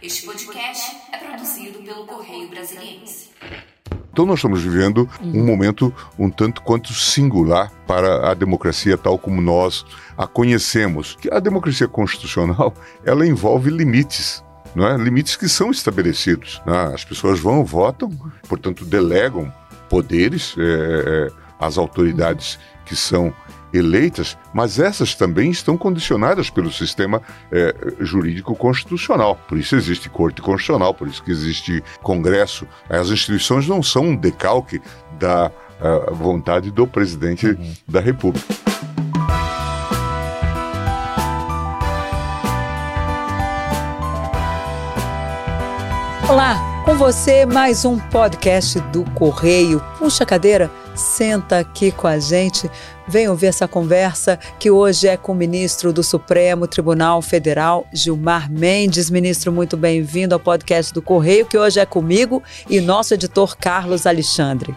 Este podcast é produzido pelo Correio Brasiliense. Então nós estamos vivendo um momento um tanto quanto singular para a democracia tal como nós a conhecemos. Que a democracia constitucional, ela envolve limites. É? Limites que são estabelecidos. Né? As pessoas vão, votam, portanto, delegam poderes é, às autoridades que são eleitas, mas essas também estão condicionadas pelo sistema é, jurídico constitucional. Por isso existe Corte Constitucional, por isso que existe Congresso. As instituições não são um decalque da uh, vontade do presidente uhum. da República. Olá, com você mais um podcast do Correio. Puxa a cadeira, senta aqui com a gente, vem ouvir essa conversa que hoje é com o ministro do Supremo Tribunal Federal, Gilmar Mendes. Ministro, muito bem-vindo ao podcast do Correio, que hoje é comigo e nosso editor Carlos Alexandre.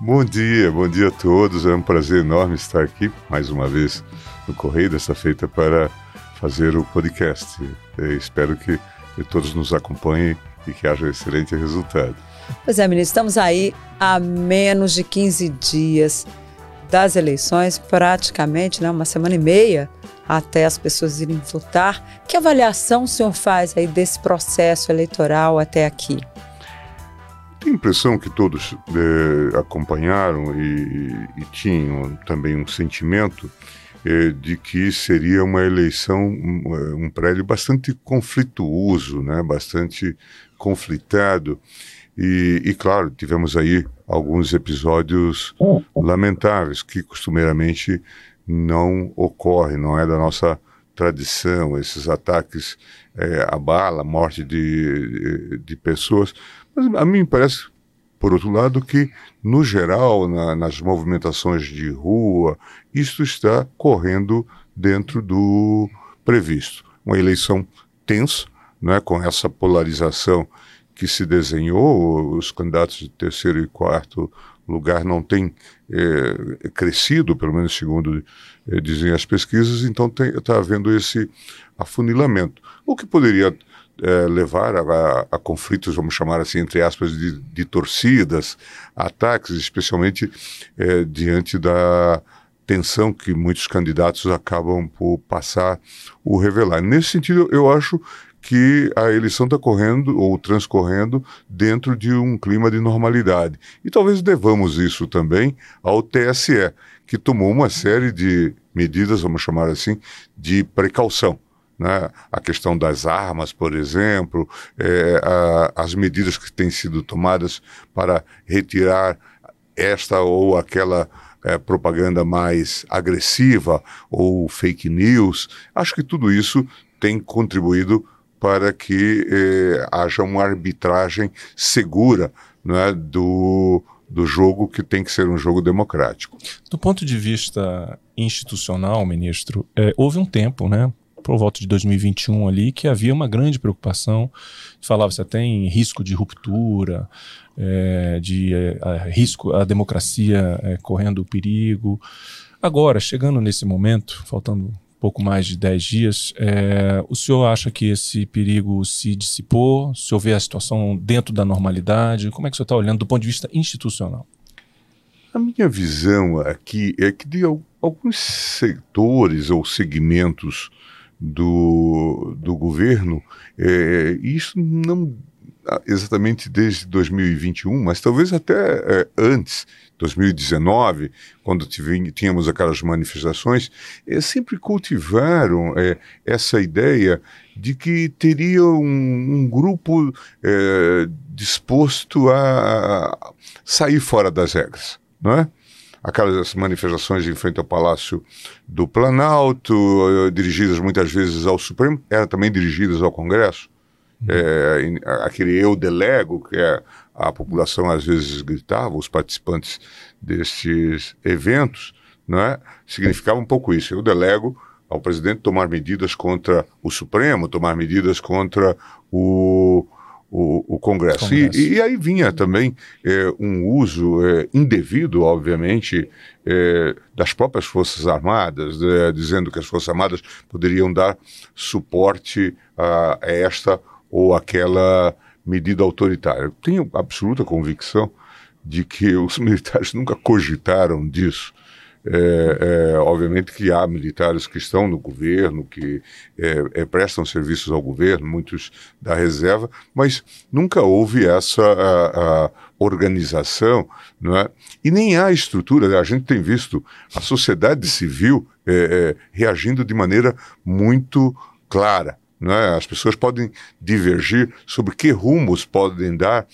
Bom dia, bom dia a todos. É um prazer enorme estar aqui mais uma vez no Correio, dessa feita para fazer o podcast. Eu espero que todos nos acompanhem e que haja um excelente resultado. Pois é, ministro, estamos aí há menos de 15 dias das eleições, praticamente né, uma semana e meia até as pessoas irem votar. Que avaliação o senhor faz aí desse processo eleitoral até aqui? Tenho a impressão que todos é, acompanharam e, e, tinham também um sentimento é, de que seria uma eleição, um, eh, um prédio bastante conflituoso, né, bastante conflitado. E, e, claro, tivemos aí alguns episódios lamentáveis que costumeiramente não ocorrem, não é da nossa tradição, esses ataques é, à bala, morte de, de pessoas. Mas a mim parece, por outro lado, que no geral, na, nas movimentações de rua, isso está correndo dentro do previsto. Uma eleição tensa, né, com essa polarização que se desenhou, os candidatos de terceiro e quarto lugar não têm é, crescido, pelo menos segundo é, dizem as pesquisas, então está havendo esse afunilamento. O que poderia é, levar a, a, a, conflitos, vamos chamar assim, entre aspas, de, de torcidas, ataques, especialmente diante da tensão que muitos candidatos acabam por passar ou revelar. Nesse sentido, eu acho que a eleição está correndo ou transcorrendo dentro de um clima de normalidade. E talvez devamos isso também ao TSE, que tomou uma série de medidas, vamos chamar assim, de precaução. Né? A questão das armas, por exemplo, é, a, as medidas que têm sido tomadas para retirar esta ou aquela é, propaganda mais agressiva ou fake news. Acho que tudo isso tem contribuído para que eh, haja uma arbitragem segura né, do, do jogo que tem que ser um jogo democrático. Do ponto de vista institucional, ministro, é, houve um tempo, né, por volta de 2021 ali, que havia uma grande preocupação. Falava-se até em risco de ruptura, é, de é, risco, a democracia é, correndo perigo. Agora, chegando nesse momento, faltando pouco mais de 10 dias. É, o senhor acha que esse perigo se dissipou? O senhor vê a situação dentro da normalidade? Como é que o senhor está olhando do ponto de vista institucional? A minha visão aqui é que de alguns setores ou segmentos do, do governo, é, isso não exatamente desde 2021, mas talvez até é, antes, 2019, quando tínhamos aquelas manifestações, é, sempre cultivaram é, essa ideia de que teria um, um grupo é, disposto a sair fora das regras, não é? aquelas manifestações em frente ao Palácio do Planalto, eh, dirigidas muitas vezes ao Supremo, eram também dirigidas ao Congresso é, aquele eu delego, que é, a população às vezes gritava, os participantes destes eventos, não é? significava um pouco isso. Eu delego ao presidente tomar medidas contra o Supremo, tomar medidas contra o, o, o Congresso. Congresso. E, e, aí vinha também é, um uso é, indevido, obviamente, é, das próprias Forças Armadas, dizendo que as Forças Armadas poderiam dar suporte a, a esta ou aquela medida autoritária. Tenho absoluta convicção de que os militares nunca cogitaram disso. É, é, obviamente que há militares que estão no governo, que é, é, prestam serviços ao governo, muitos da reserva, mas nunca houve essa a, a organização, não é? E nem há estrutura. A gente tem visto a sociedade civil é, é, reagindo de maneira muito clara. É? As pessoas podem divergir sobre que rumos podem dar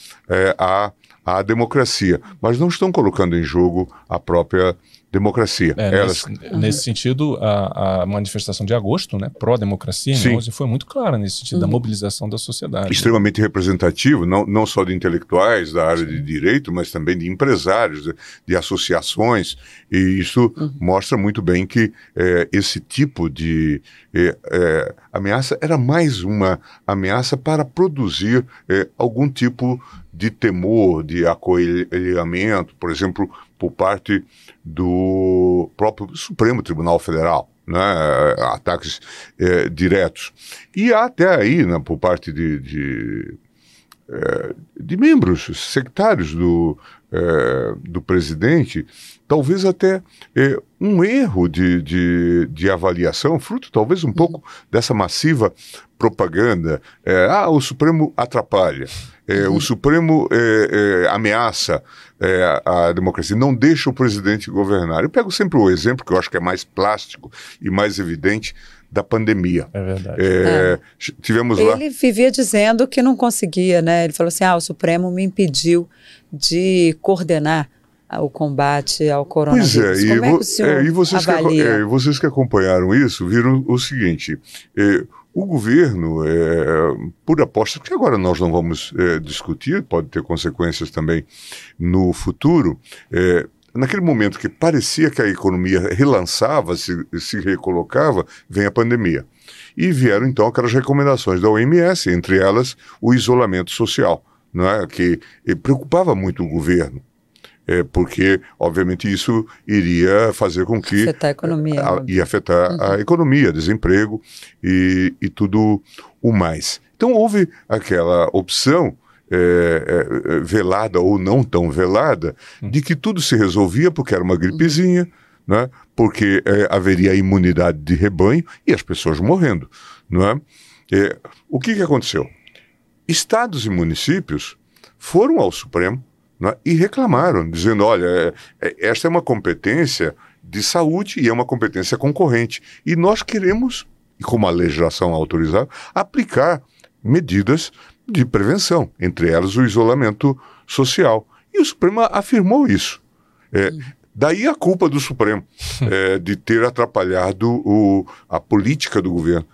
à, à democracia, mas não estão colocando em jogo a própria democracia. É, Elas... nesse, nesse, sentido, a, a, manifestação de agosto, né, pró-democracia, foi muito clara nesse sentido, uhum. da mobilização da sociedade. Extremamente representativo, não, não só de intelectuais da área Sim. de direito, mas também de empresários, de, de associações, e isso uhum. mostra muito bem que é, esse tipo de é, é, ameaça era mais uma ameaça para produzir é, algum tipo de temor, de acolhimento, por exemplo, por parte do próprio Supremo Tribunal Federal. Né, ataques é, diretos. E até aí, né, por parte de, de, é, de membros sectários do, é, do presidente, talvez até é, um erro de, de, de, avaliação, fruto talvez um pouco dessa massiva propaganda. É, ah, o Supremo atrapalha. É, uhum. O Supremo é, é, ameaça é, a democracia, não deixa o presidente governar. Eu pego sempre o exemplo que eu acho que é mais plástico e mais evidente da pandemia. É verdade. É, é. Tivemos Ele lá. Ele vivia dizendo que não conseguia, né? Ele falou assim: ah, o Supremo me impediu de coordenar o combate ao coronavírus. Pois é, e, vo é, e vocês, que, é, vocês que acompanharam isso viram o seguinte: é, o governo, é, por aposta, que agora nós não vamos é, discutir, pode ter consequências também no futuro, é, naquele momento que parecia que a economia relançava, se, se recolocava, vem a pandemia. E vieram então aquelas recomendações da OMS, entre elas o isolamento social, não é? que preocupava muito o governo é, porque, obviamente, isso iria fazer com que. Afetar a economia. A, ia afetar uhum. a economia, desemprego e, e tudo o mais. Então, houve aquela opção. É, é, velada ou não tão velada, uhum. de que tudo se resolvia porque era uma gripezinha, né? porque é, haveria imunidade de rebanho e as pessoas morrendo. Né? É, o que, que aconteceu? Estados e municípios foram ao Supremo né, e reclamaram, dizendo: olha, é, é, esta é uma competência de saúde e é uma competência concorrente. E nós queremos, e como a legislação autorizava, aplicar medidas de prevenção, entre elas o isolamento social. E o Supremo afirmou isso. É, daí a culpa do Supremo é, de ter atrapalhado o, a política do governo.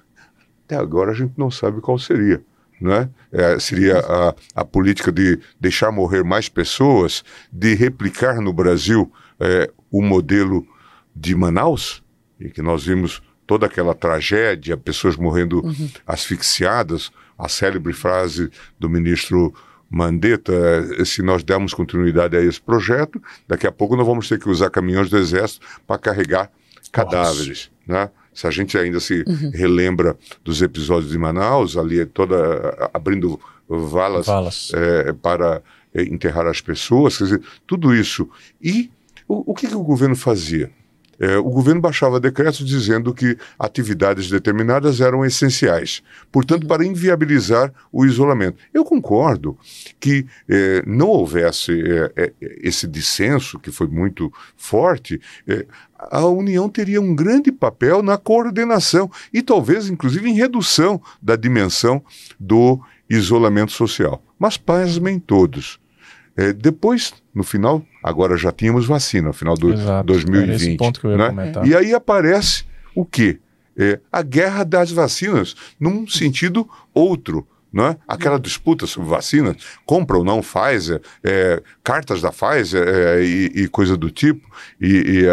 Até agora a gente não sabe qual seria né? É, seria a, a política de deixar morrer mais pessoas, de replicar no Brasil é, o modelo de Manaus, em que nós vimos toda aquela tragédia, pessoas morrendo uhum. asfixiadas, a célebre frase do ministro Mandetta, é, se nós dermos continuidade a esse projeto, daqui a pouco nós vamos ter que usar caminhões do exército para carregar cadáveres, Nossa. né? Se a gente ainda se uhum. relembra dos episódios de Manaus, ali toda abrindo valas, valas. É, para é, enterrar as pessoas, quer dizer, tudo isso. E o, o que, que o governo fazia? É, o governo baixava decretos dizendo que atividades determinadas eram essenciais, portanto, para inviabilizar o isolamento. Eu concordo que é, não houvesse é, é esse dissenso, que foi muito forte, é, a União teria um grande papel na coordenação e talvez, inclusive, em redução da dimensão do isolamento social. Mas pasmem todos. É, depois, no final, agora já tínhamos vacina, no final de 2020. Esse ponto que eu ia né? comentar. E aí aparece o quê? É, a guerra das vacinas, num sentido outro. Né? Aquela disputa sobre vacinas, compra ou não Pfizer, é, cartas da Pfizer é, e, e, coisa do tipo, e,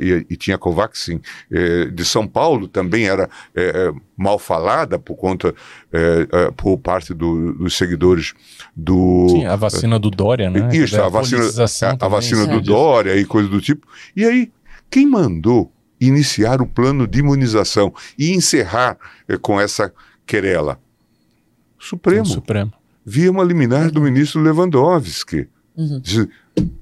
e, e tinha Covaxin é, de São Paulo, também era é, é, mal falada por conta, é, por parte do, dos seguidores do... Sim, a vacina do Dória, né? Isso, a, a vacina, a, a vacina do Dória e coisa do tipo. E aí, quem mandou iniciar o plano de imunização e encerrar com essa querela? Supremo. Supremo. Via uma liminar do ministro Lewandowski. Uhum. Diz,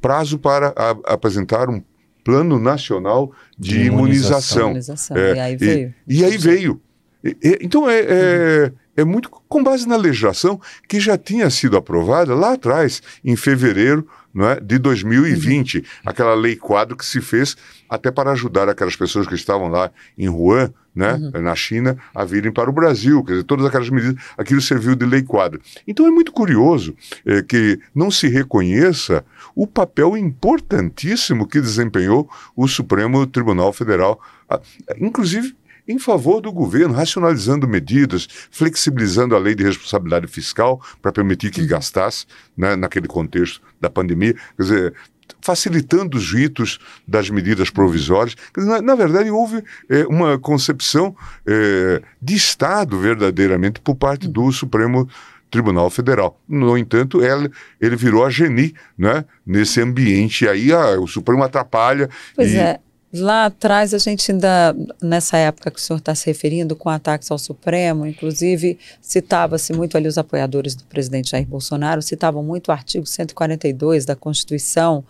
prazo para a- apresentar um plano nacional de, De imunização. imunização. É, e aí veio. E aí veio. E- e- então é, é, é muito com base na legislação que já tinha sido aprovada lá atrás, em fevereiro não é, de 2020, aquela lei quadro que se fez até para ajudar aquelas pessoas que estavam lá em Wuhan, né, na China, a virem para o Brasil. Quer dizer, todas aquelas medidas, aquilo serviu de lei quadro. Então é muito curioso é, que não se reconheça o papel importantíssimo que desempenhou o Supremo Tribunal Federal, ah, inclusive em favor do governo, racionalizando medidas, flexibilizando a lei de responsabilidade fiscal para permitir que gastasse né, naquele contexto da pandemia, quer dizer, facilitando os ritos das medidas provisórias. Quer dizer, na, na verdade, houve eh, uma concepção eh, de Estado verdadeiramente por parte do Supremo Tribunal Federal. No entanto, ela, ele virou a geni né, nesse ambiente. Aí ah, o Supremo atrapalha. Pois e- é. Lá atrás, a gente ainda, nessa época que o senhor está se referindo, com ataques ao Supremo, inclusive citava-se muito ali os apoiadores do presidente Jair Bolsonaro, citavam muito o artigo 142 da Constituição.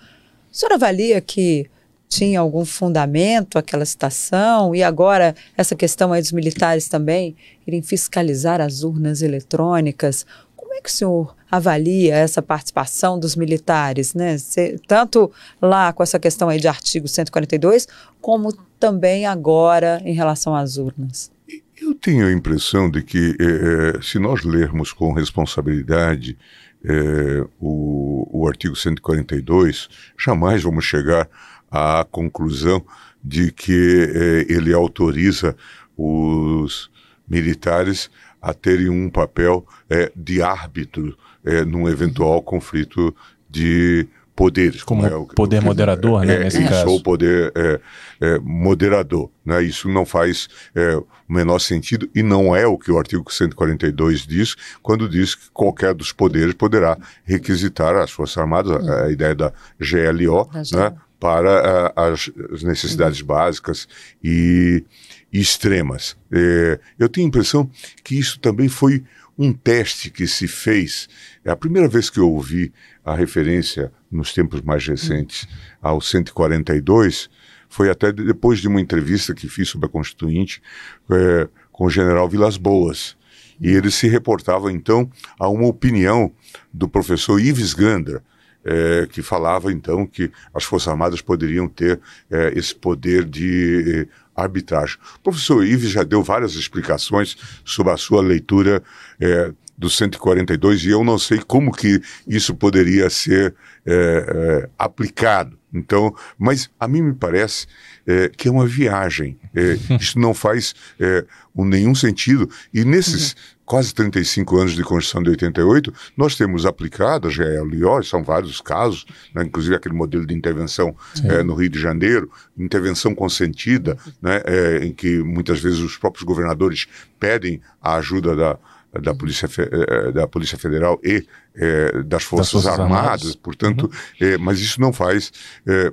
O senhor avalia que tinha algum fundamento aquela citação? E agora, essa questão aí dos militares também irem fiscalizar as urnas eletrônicas. Como é que o senhor avalia essa participação dos militares, né? Cê- tanto lá com essa questão aí de artigo 142, como também agora em relação às urnas. Eu tenho a impressão de que, eh, eh, se nós lermos com responsabilidade eh, o, o artigo 142, jamais vamos chegar à conclusão de que eh, ele autoriza os militares a terem um papel eh, de árbitro eh, num eventual conflito de poderes. Como é o- poder que- moderador, né, é, nesse isso, caso. ou poder é, é, moderador. Né? Isso não faz é, o menor sentido e não é o que o artigo 142 diz quando diz que qualquer dos poderes poderá requisitar as Forças Armadas, a, a ideia da GLO, Da né? Para a, as, necessidades básicas e extremas. É, eu tenho a impressão que isso também foi um teste que se fez. É a primeira vez que eu ouvi a referência, nos tempos mais recentes, ao 142, foi até de- depois de uma entrevista que fiz sobre a Constituinte é, com o general Vilas Boas. E ele se reportava, então, a uma opinião do professor Ives Gandra, eh, que falava, então, que as Forças Armadas poderiam ter eh, esse poder de arbitragem. O professor Ives já deu várias explicações sobre a sua leitura eh, do 142 e eu não sei como que isso poderia ser eh, eh, aplicado. Então, mas a mim me parece eh, que é uma viagem. Eh, isso não faz eh, um- nenhum sentido. E nesses quase 35 anos de Constituição de 88, nós temos aplicado a GLO, são vários casos, né, inclusive aquele modelo de intervenção no Rio de Janeiro, intervenção consentida, né, em que muitas vezes os próprios governadores pedem a ajuda da, da, Polícia, Fe- eh, da Polícia Federal e eh, das Forças, Forças Armadas, Armadas. portanto, eh, mas isso não faz eh,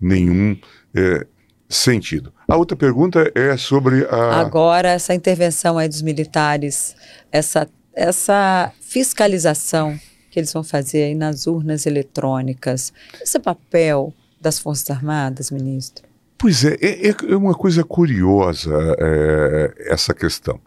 nenhum eh, sentido. A outra pergunta é sobre a. Agora, essa intervenção aí dos militares, essa, essa fiscalização que eles vão fazer aí nas urnas eletrônicas, esse papel das Forças Armadas, ministro? Pois é, é, é uma coisa curiosa é, essa questão.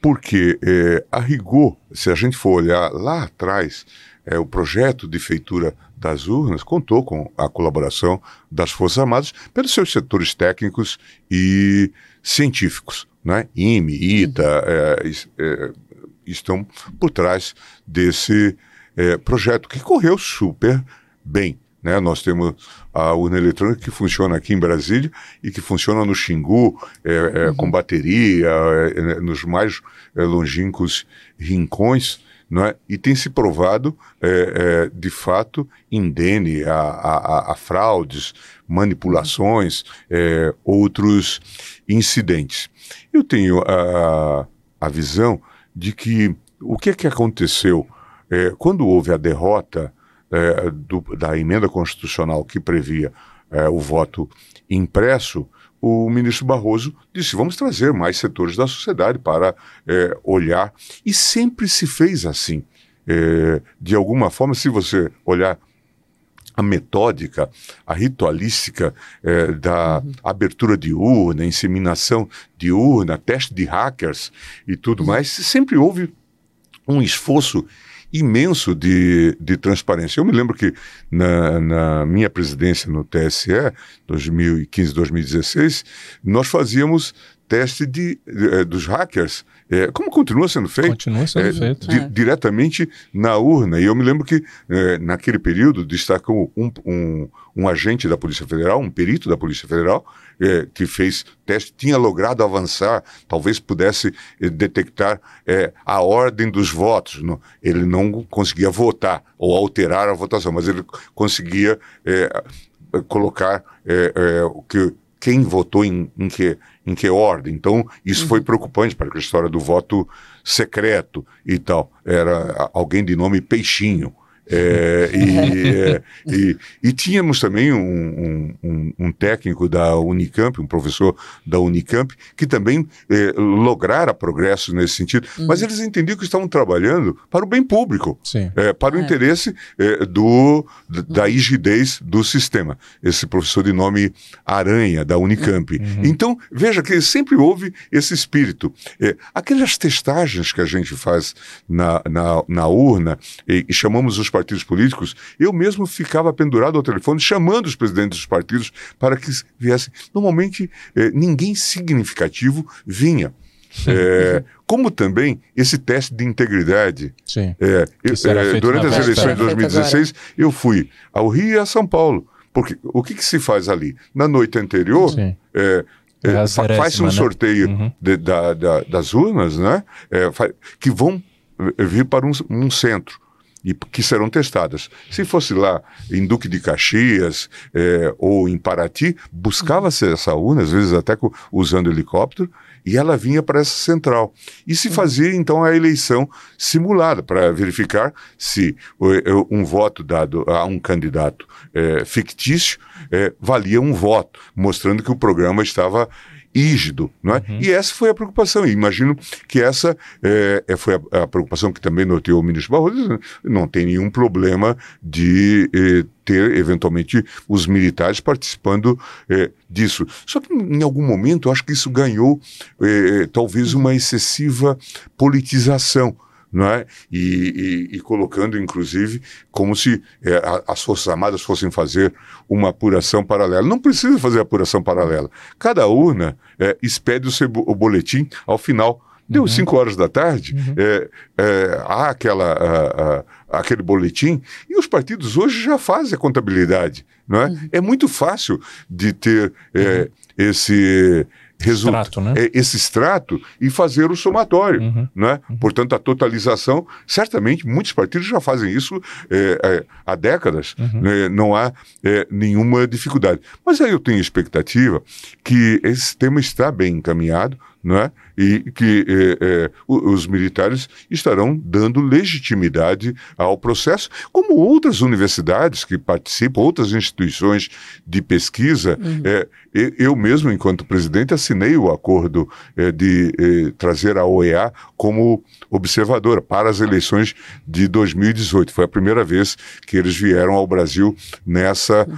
Porque, é, a rigor, se a gente for olhar lá atrás, é, o projeto de feitura das urnas contou com a colaboração das Forças Armadas pelos seus setores técnicos e científicos. Né? IME, ITA, é, is- é, estão por trás desse é, projeto, que correu super bem. Né? Nós temos a urna eletrônica que funciona aqui em Brasília e que funciona no Xingu, é, é, com bateria, é, é, nos mais é, longínquos rincões, não é? e tem se provado, é, de fato, indene a, a, a- fraudes, manipulações, outros incidentes. Eu tenho a, a visão de que o que é que aconteceu quando houve a derrota é, do- da emenda constitucional que previa é, o voto impresso, o ministro Barroso disse: vamos trazer mais setores da sociedade para é, olhar. E sempre se fez assim. É, de alguma forma, se você olhar a metódica, a ritualística é, da uhum. abertura de urna, inseminação de urna, teste de hackers e tudo uhum. mais, sempre houve um esforço imenso de, de transparência. Eu me lembro que na, na minha presidência no TSE, 2015-2016, nós fazíamos teste de, de, eh, dos hackers, é, como continua sendo feito. Continua sendo é, feito. Di, é. Diretamente na urna. E eu me lembro que, é, naquele período, destacou um, um, um, agente da Polícia Federal, um perito da Polícia Federal, que fez teste, tinha logrado avançar, talvez pudesse detectar a ordem dos votos. ele não conseguia votar ou alterar a votação, mas ele conseguia colocar o que quem votou em, em, que, em que ordem. Então, isso uhum. foi preocupante para a história do voto secreto e tal. Era alguém de nome Peixinho. É, e, é, e, e, tínhamos também um, um, um, técnico da Unicamp, um professor da Unicamp, que também é, lograra progressos nesse sentido, uhum. mas eles entendiam que estavam trabalhando para o bem público, é, para o é. interesse é, do, da uhum. rigidez do sistema. Esse professor de nome Aranha, da Unicamp. Uhum. Então, veja que sempre houve esse espírito. aquelas testagens que a gente faz na, na, na urna, e, e chamamos os partidos políticos, eu mesmo ficava pendurado ao telefone chamando os presidentes dos partidos para que viessem. Normalmente, eh, ninguém significativo vinha. É, como também esse teste de integridade. Sim. É, eu, é, durante as eleições de 2016, eu fui ao Rio e a São Paulo. Porque o que, que se faz ali? Na noite anterior, é, é, faz um né? sorteio uhum. de, da, da, das urnas, né? É, que vão vir para um, um centro e que serão testadas. Se fosse lá em Duque de Caxias é, ou em Paraty, buscava-se essa urna, às vezes até usando helicóptero, e ela vinha para essa central. E se fazia então a eleição simulada para verificar se um voto dado a um candidato é, fictício é, valia um voto, mostrando que o programa estava rígido, não é? Uhum. E essa foi a preocupação. E imagino que essa é, foi a, a, preocupação que também notou o ministro Barroso. Não tem nenhum problema de eh, ter, eventualmente, os militares participando eh, disso. Só que, em algum momento, eu acho que isso ganhou, eh, talvez, uma excessiva politização não é? E, e, e, colocando, inclusive, como se é, as Forças Armadas fossem fazer uma apuração paralela. Não precisa fazer apuração paralela. Cada urna é, expede o seu o boletim ao final. Deu 5 uhum. horas da tarde, uhum. é, é, há aquela, a, a, aquele boletim, e os partidos hoje já fazem a contabilidade. Não é? Uhum. é muito fácil de ter é, uhum. esse resulta, extrato, né? é, esse extrato e fazer o somatório. Uhum. Né? Uhum. Portanto, a totalização, certamente, muitos partidos já fazem isso é, é, há décadas, uhum. né? não há é, nenhuma dificuldade. Mas aí eu tenho expectativa que esse tema está bem encaminhado, né? e que eh, eh, os militares estarão dando legitimidade ao processo, como outras universidades que participam, outras instituições de pesquisa. Uhum. Eh, eu mesmo, enquanto presidente, assinei o acordo de trazer a OEA como observadora para as eleições de 2018. Foi a primeira vez que eles vieram ao Brasil nessa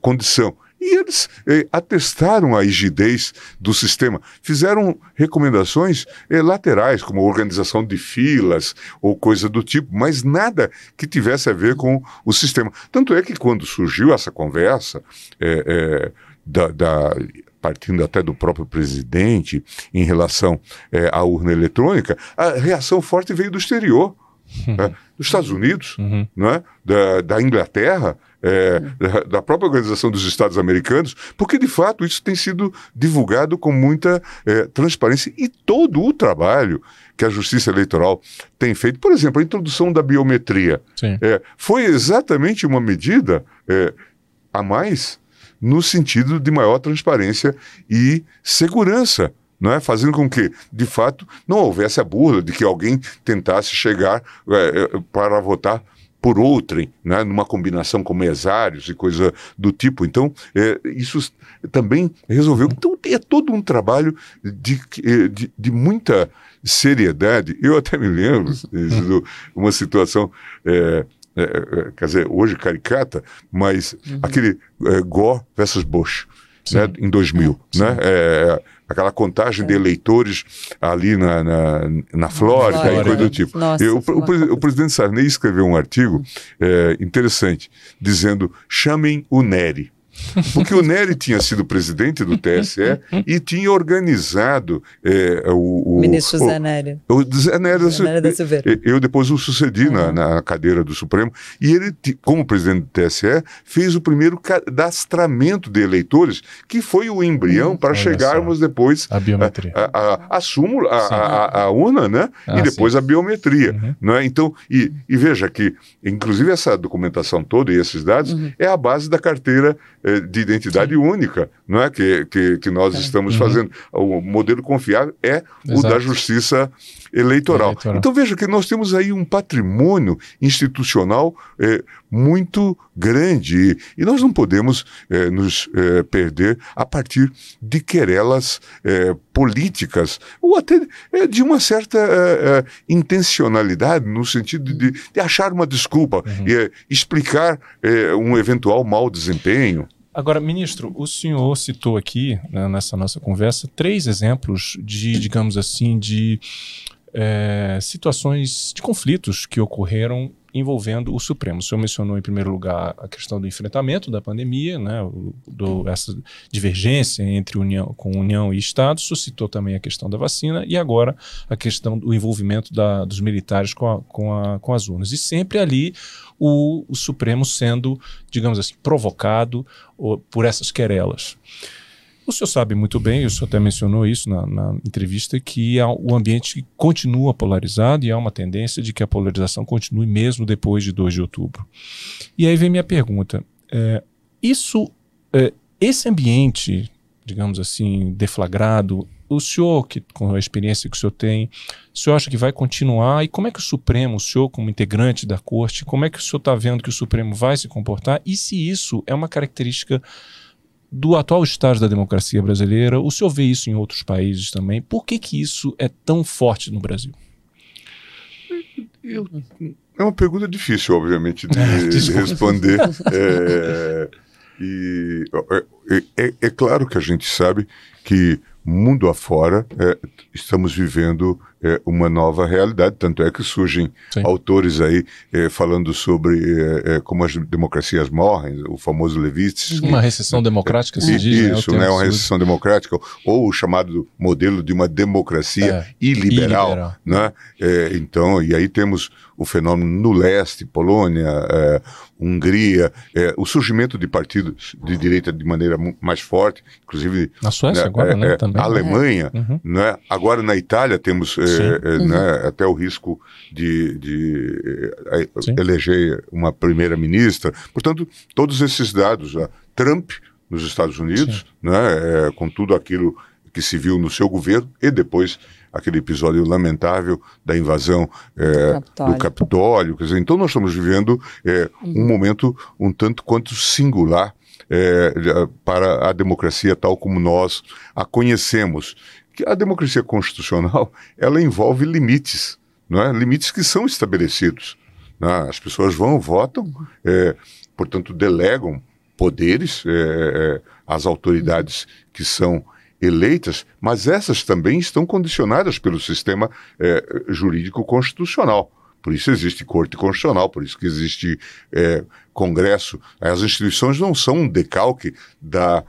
condição. E eles eh, atestaram a rigidez do sistema, fizeram recomendações eh, laterais, como organização de filas ou coisa do tipo, mas nada que tivesse a ver com o sistema. Tanto é que quando surgiu essa conversa, eh, da, da partindo até do próprio presidente em relação é, à urna eletrônica, a reação forte veio do exterior. Uhum. Né? Dos Estados Unidos, uhum. né? da, da Inglaterra, é, da, da, própria Organização dos Estados Americanos, porque de fato isso tem sido divulgado com muita é, transparência e todo o trabalho que a Justiça Eleitoral tem feito, por exemplo, a introdução da biometria, é, foi exatamente uma medida é, a mais no sentido de maior transparência e segurança não é? fazendo com que, de fato, não houvesse a burla de que alguém tentasse chegar é, é para votar por outrem, né, numa combinação com mesários e coisa do tipo. Então, é, isso também resolveu. Então, é todo um trabalho de, de, de muita seriedade. Eu até me lembro de uma situação. É, é, é, quer dizer, hoje caricata, mas uhum. aquele é, Gore versus Bush, né, em 2000, né? É, aquela contagem é. de eleitores ali na, na, na Flórida Flórida. e coisa do tipo. Nossa, Eu, o, o, presidente Sarney escreveu um artigo é, interessante, dizendo: chamem o Neri. Porque o Nery tinha sido presidente do TSE e tinha organizado é, o, o. Ministro Zé Nery. O, o Zé Nery, Zé da Silveira. Eu depois o sucedi uhum. na, na, cadeira do Supremo. E ele, como presidente do TSE, fez o primeiro cadastramento de eleitores, que foi o embrião hum, para chegarmos só. depois. A biometria. A, a, a súmula, a, a, a, UNA, né? Ah, e depois sim. a biometria. Uhum. Né? Então, e, e, veja que, inclusive, essa documentação toda e esses dados uhum. é a base da carteira de identidade Sim. única, não é que, que, que nós é. estamos uhum. fazendo. O modelo confiável é Exato. o da justiça eleitoral. eleitoral. Então veja que nós temos aí um patrimônio institucional é, muito grande e nós não podemos é, nos é, perder a partir de querelas é, políticas ou até é, de uma certa é, intencionalidade no sentido de, de achar uma desculpa uhum. e explicar um eventual mau desempenho. Agora, ministro, o senhor citou aqui, né, nessa nossa conversa, três exemplos de, digamos assim, de é, situações de conflitos que ocorreram envolvendo o Supremo. O senhor mencionou, em primeiro lugar, a questão do enfrentamento da pandemia, né, do, essa divergência entre União, com União e Estado, suscitou também a questão da vacina e agora a questão do envolvimento da, dos militares com, a, com, a, com, as urnas. E sempre ali o, o Supremo sendo, digamos assim, provocado por essas querelas. O senhor sabe muito bem, o senhor até mencionou isso na, na entrevista, que o ambiente continua polarizado e há uma tendência de que a polarização continue mesmo depois de 2 de outubro. E aí vem minha pergunta: é, isso, é, esse ambiente, digamos assim, deflagrado, o senhor, que, com a experiência que o senhor tem, o senhor acha que vai continuar? E como é que o Supremo, o senhor como integrante da corte, como é que o senhor está vendo que o Supremo vai se comportar? E se isso é uma característica do atual estágio da democracia brasileira, o senhor vê isso em outros países também. Por que, que isso é tão forte no Brasil? Eu, é uma pergunta difícil, obviamente, de, é, de responder. É, e, é, é, é, claro que a gente sabe que mundo afora, é, estamos vivendo é, uma nova realidade. Tanto é que surgem Sim. autores aí é, falando sobre é, é, como as democracias morrem, o famoso Levites. Uma recessão democrática, se diz. Né? Isso, né, né uma recessão democrática, ou o chamado modelo de uma democracia é, iliberal. iliberal. Né? então, e aí temos o fenômeno no leste, Polônia, Hungria, o surgimento de partidos de direita de maneira mais forte, inclusive... Na Suécia né, agora, né? Também. A Alemanha, uhum. né? agora na Itália temos é, é, uhum. né, até o risco de, de é, eleger uma primeira-ministra. Portanto, todos esses dados, Trump nos Estados Unidos, né, é, com tudo aquilo que se viu no seu governo e depois aquele episódio lamentável da invasão é, Capitólio. do Capitólio. Quer dizer, então nós estamos vivendo é, uhum. um momento um tanto quanto singular é, para a democracia tal como nós a conhecemos que a democracia constitucional ela envolve limites, não é? Limites que são estabelecidos. Né? As pessoas vão, votam, é, portanto delegam poderes é, é, às autoridades que são eleitas, mas essas também estão condicionadas pelo sistema é, jurídico constitucional. Por isso existe Corte Constitucional, por isso que existe é, Congresso. As instituições não são um decalque da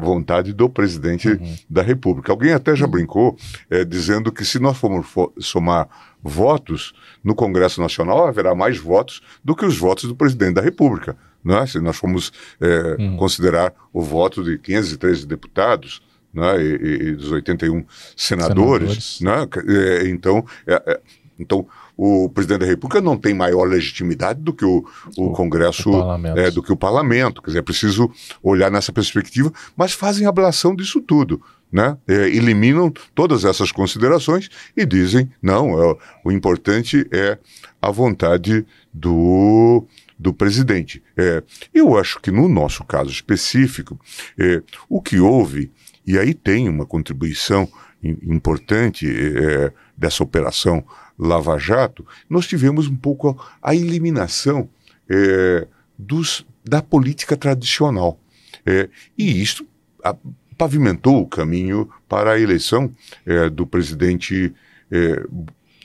vontade do presidente uhum. da República. Alguém até já uhum. brincou é, dizendo que se nós formos somar votos no Congresso Nacional, haverá mais votos do que os votos do presidente da República. Né? Se nós formos é, uhum. considerar o voto de 513 deputados, né, e, e, dos 81 senadores, senadores. Né, é, então, é, é, então o presidente da República não tem maior legitimidade do que o, o, o Congresso, o é, do que o parlamento. Quer dizer, é preciso olhar nessa perspectiva, mas fazem ablação disso tudo. né? É, eliminam todas essas considerações e dizem: não, é, o importante é a vontade do, do presidente. É, eu acho que no nosso caso específico, é, o que houve, e aí tem uma contribuição importante é, dessa operação Lava Jato, nós tivemos um pouco a, a eliminação é, dos, da política tradicional. É, e isto a, pavimentou o caminho para a eleição é, do presidente é,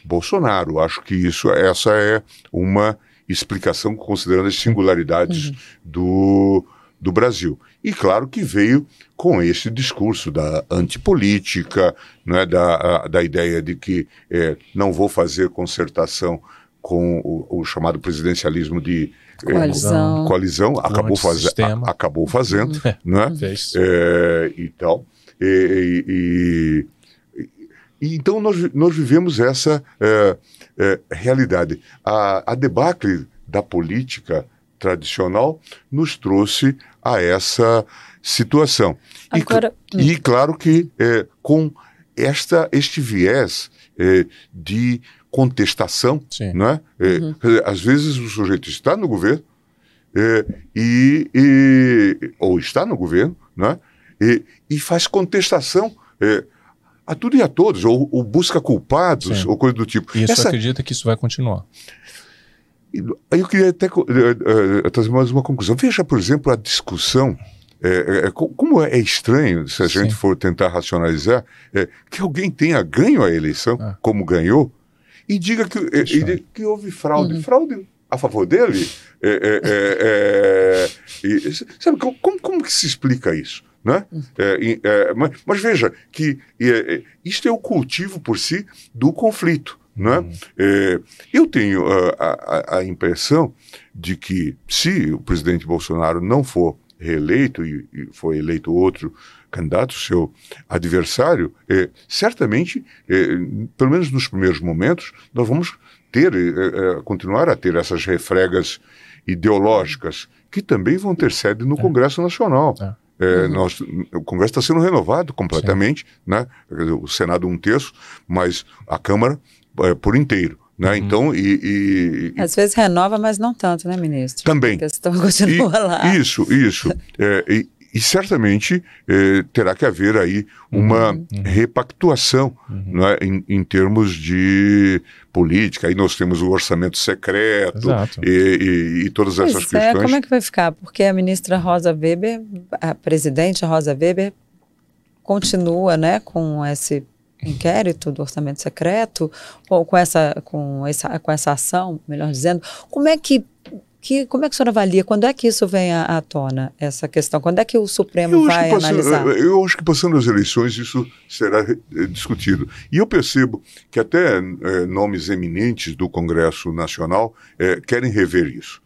Bolsonaro. Acho que isso, essa é uma explicação considerando as singularidades uhum. do, do Brasil. E claro que veio com esse discurso da antipolítica, é da, a, da ideia de que é, não vou fazer concertação com o, o chamado presidencialismo de coalizão, é, coalizão acabou, faz, a, acabou fazendo, uhum. né? É, e tal. E, e, e, então nós, nós vivemos essa é, é, realidade. A, a debacle da política tradicional nos trouxe a essa situação. Agora, e, e claro que é, com esta, este viés é, de contestação, Sim. né? É, uhum. Às vezes o sujeito está no governo é, e, e, ou está no governo, né? E, e faz contestação é, a tudo e a todos, ou, ou busca culpados, Sim. ou coisa do tipo. E isso acredita que isso vai continuar? Aí eu queria até uh, trazer mais uma conclusão. Veja, por exemplo, a discussão é, é, como é estranho, se a Sim. gente for tentar racionalizar, é, que alguém tenha ganho a eleição, ah. como ganhou, e diga que, e, e que houve fraude. Uhum. Fraude a favor dele? É, é, é, é e, sabe, como, como que se explica isso? Né? Uhum. mas, mas, veja que isto é o cultivo por si do conflito. Né? Uhum. eu tenho a, a, a impressão de que se o presidente Bolsonaro não for reeleito e, e foi eleito outro candidato, seu adversário, é, certamente, é, pelo menos nos primeiros momentos, nós vamos ter, é, é continuar a ter essas refregas ideológicas que também vão ter sede no é. Congresso Nacional. É. É, uhum. nós, o Congresso está sendo renovado completamente, né? o Senado um terço, mas a Câmara é, por inteiro. Né? Uhum. Então, e, e, Às vezes renova, mas não tanto, né, ministro? Também. A questão continua e, lá. Isso, isso. é, e, e, certamente é, terá que haver aí uma uhum. repactuação uhum. Né, em, em, termos de política. Aí nós temos o orçamento secreto e, e, todas pois essas é, questões. Como é que vai ficar? Porque a ministra Rosa Weber, a presidente Rosa Weber, continua né, com esse inquérito do orçamento secreto, ou com essa, com essa, com essa ação, melhor dizendo, como é que que, como é que o senhor avalia? Quando é que isso vem à, à tona, essa questão? Quando é que o Supremo eu vai passando, analisar? Eu acho que passando as eleições isso será é, discutido. E eu percebo que até é, nomes eminentes do Congresso Nacional é, querem rever isso.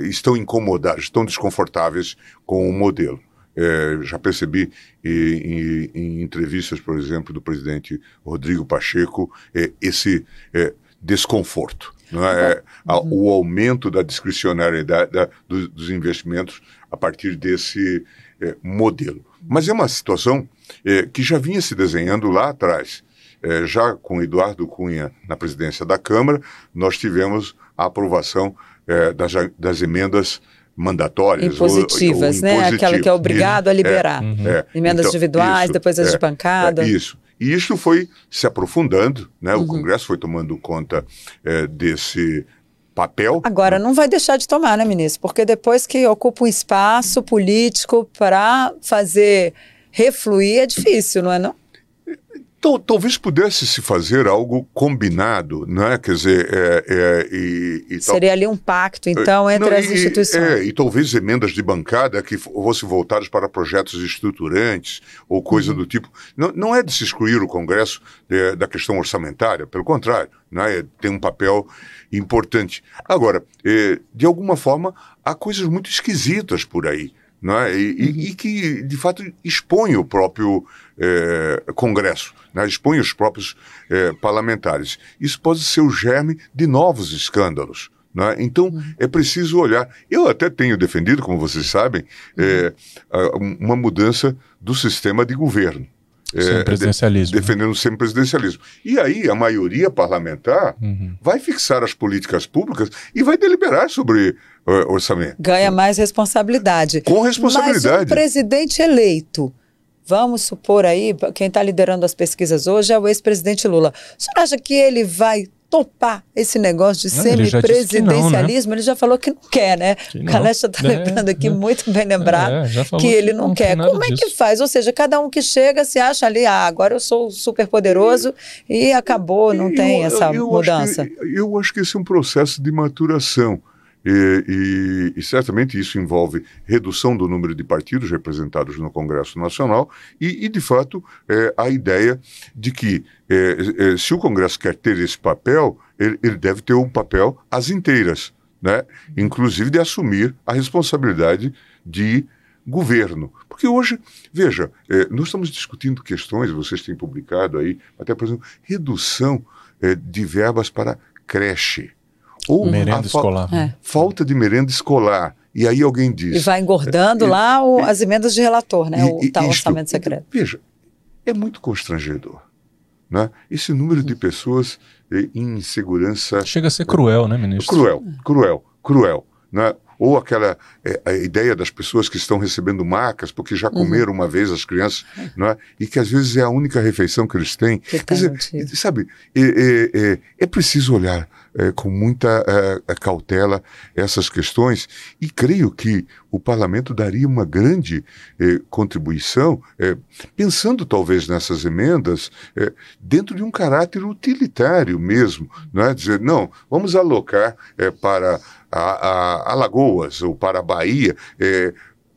estão incomodados, estão desconfortáveis com o modelo. É, já percebi em, em, entrevistas, por exemplo, do presidente Rodrigo Pacheco, é, esse é, desconforto. É? é a, o aumento da discricionariedade da, dos, dos, investimentos a partir desse é, modelo. Mas é uma situação é, que já vinha se desenhando lá atrás. já com Eduardo Cunha na presidência da Câmara, nós tivemos a aprovação das, das emendas mandatórias. Impositivas, ou, ou né? Aquela que é obrigado a liberar. É, uhum. é. Emendas então, individuais, isso, depois as é, de bancada. É, isso. E isso foi se aprofundando, né? Uhum. O Congresso foi tomando conta é, desse papel. Agora, não vai deixar de tomar, né, ministro? Porque depois que ocupa um espaço político para fazer refluir, é difícil, não é não? Talvez pudesse se fazer algo combinado, né? Quer dizer, é, é, e, e Seria ali um pacto, então, entre não, as e, instituições. É, e talvez emendas de bancada que fossem voltadas para projetos estruturantes ou coisa uhum. do tipo. Não, não é de se excluir o Congresso é, da questão orçamentária, pelo contrário, né? tem um papel importante. Agora, é, de alguma forma, há coisas muito esquisitas por aí né? e, uhum. e, que, de fato, expõe o próprio é, Congresso, né? expõe os próprios é, parlamentares. Isso pode ser o germe de novos escândalos. Né? Então, uhum. é preciso olhar. Eu até tenho defendido, como vocês sabem, é, uma mudança do sistema de governo. é, presidencialismo, de, defendendo né? sempre presidencialismo. E aí a maioria parlamentar uhum. vai fixar as políticas públicas e vai deliberar sobre orçamento. Ganha mais responsabilidade. Com responsabilidade. Mas o presidente eleito, vamos supor aí, quem está liderando as pesquisas hoje é o ex-presidente Lula. O senhor acha que ele vai topar esse negócio de semipresidencialismo, ele, né? ele já falou que não quer, né? O Calesta está é, lembrando aqui, é, muito bem lembrado, é, que ele não, não quer. Como é que faz? Ou seja, cada um que chega se acha ali, ah, agora eu sou super poderoso e, e acabou, não eu, tem essa eu mudança. Acho que, eu acho que esse é um processo de maturação. E, e, e, certamente isso envolve redução do número de partidos representados no Congresso Nacional e, e de fato, é, a ideia de que é, é, se o Congresso quer ter esse papel, ele, ele, deve ter um papel às inteiras, né? inclusive de assumir a responsabilidade de governo. Porque hoje, veja, é, nós estamos discutindo questões, vocês têm publicado aí, até por exemplo, redução é, de verbas para creche. Ou merenda escolar. É. Falta de merenda escolar. E aí alguém diz. E vai engordando é, lá o, as emendas de relator, né? E, o tal isto, orçamento secreto. Veja, é muito constrangedor. Né? Esse número de pessoas em insegurança. Chega a ser cruel, né, ministro? Cruel, cruel, cruel. Né? Ou aquela é, a ideia das pessoas que estão recebendo macas porque já uhum. comeram uhum. uma vez as crianças, não é? e que às vezes é a única refeição que eles têm. Que Quer dizer, sabe, é, é, é, é preciso olhar é, com muita é, cautela essas questões e creio que o parlamento daria uma grande contribuição, pensando talvez nessas emendas, dentro de um caráter utilitário mesmo, não é? Dizer, não, vamos alocar para a, a Alagoas ou para a Bahia é,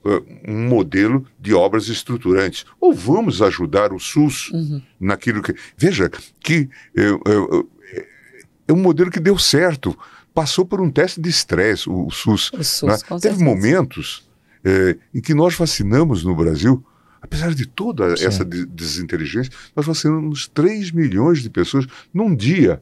é, um modelo de obras estruturantes. Ou vamos ajudar o SUS uhum. naquilo que. Veja que é, é, é, um modelo que deu certo. Passou por um teste de estresse, o, o, SUS. O SUS né? Teve certeza. momentos é, em que nós vacinamos no Brasil. Apesar de toda Sim. essa desinteligência, nós vacinamos 3 milhões de pessoas num dia.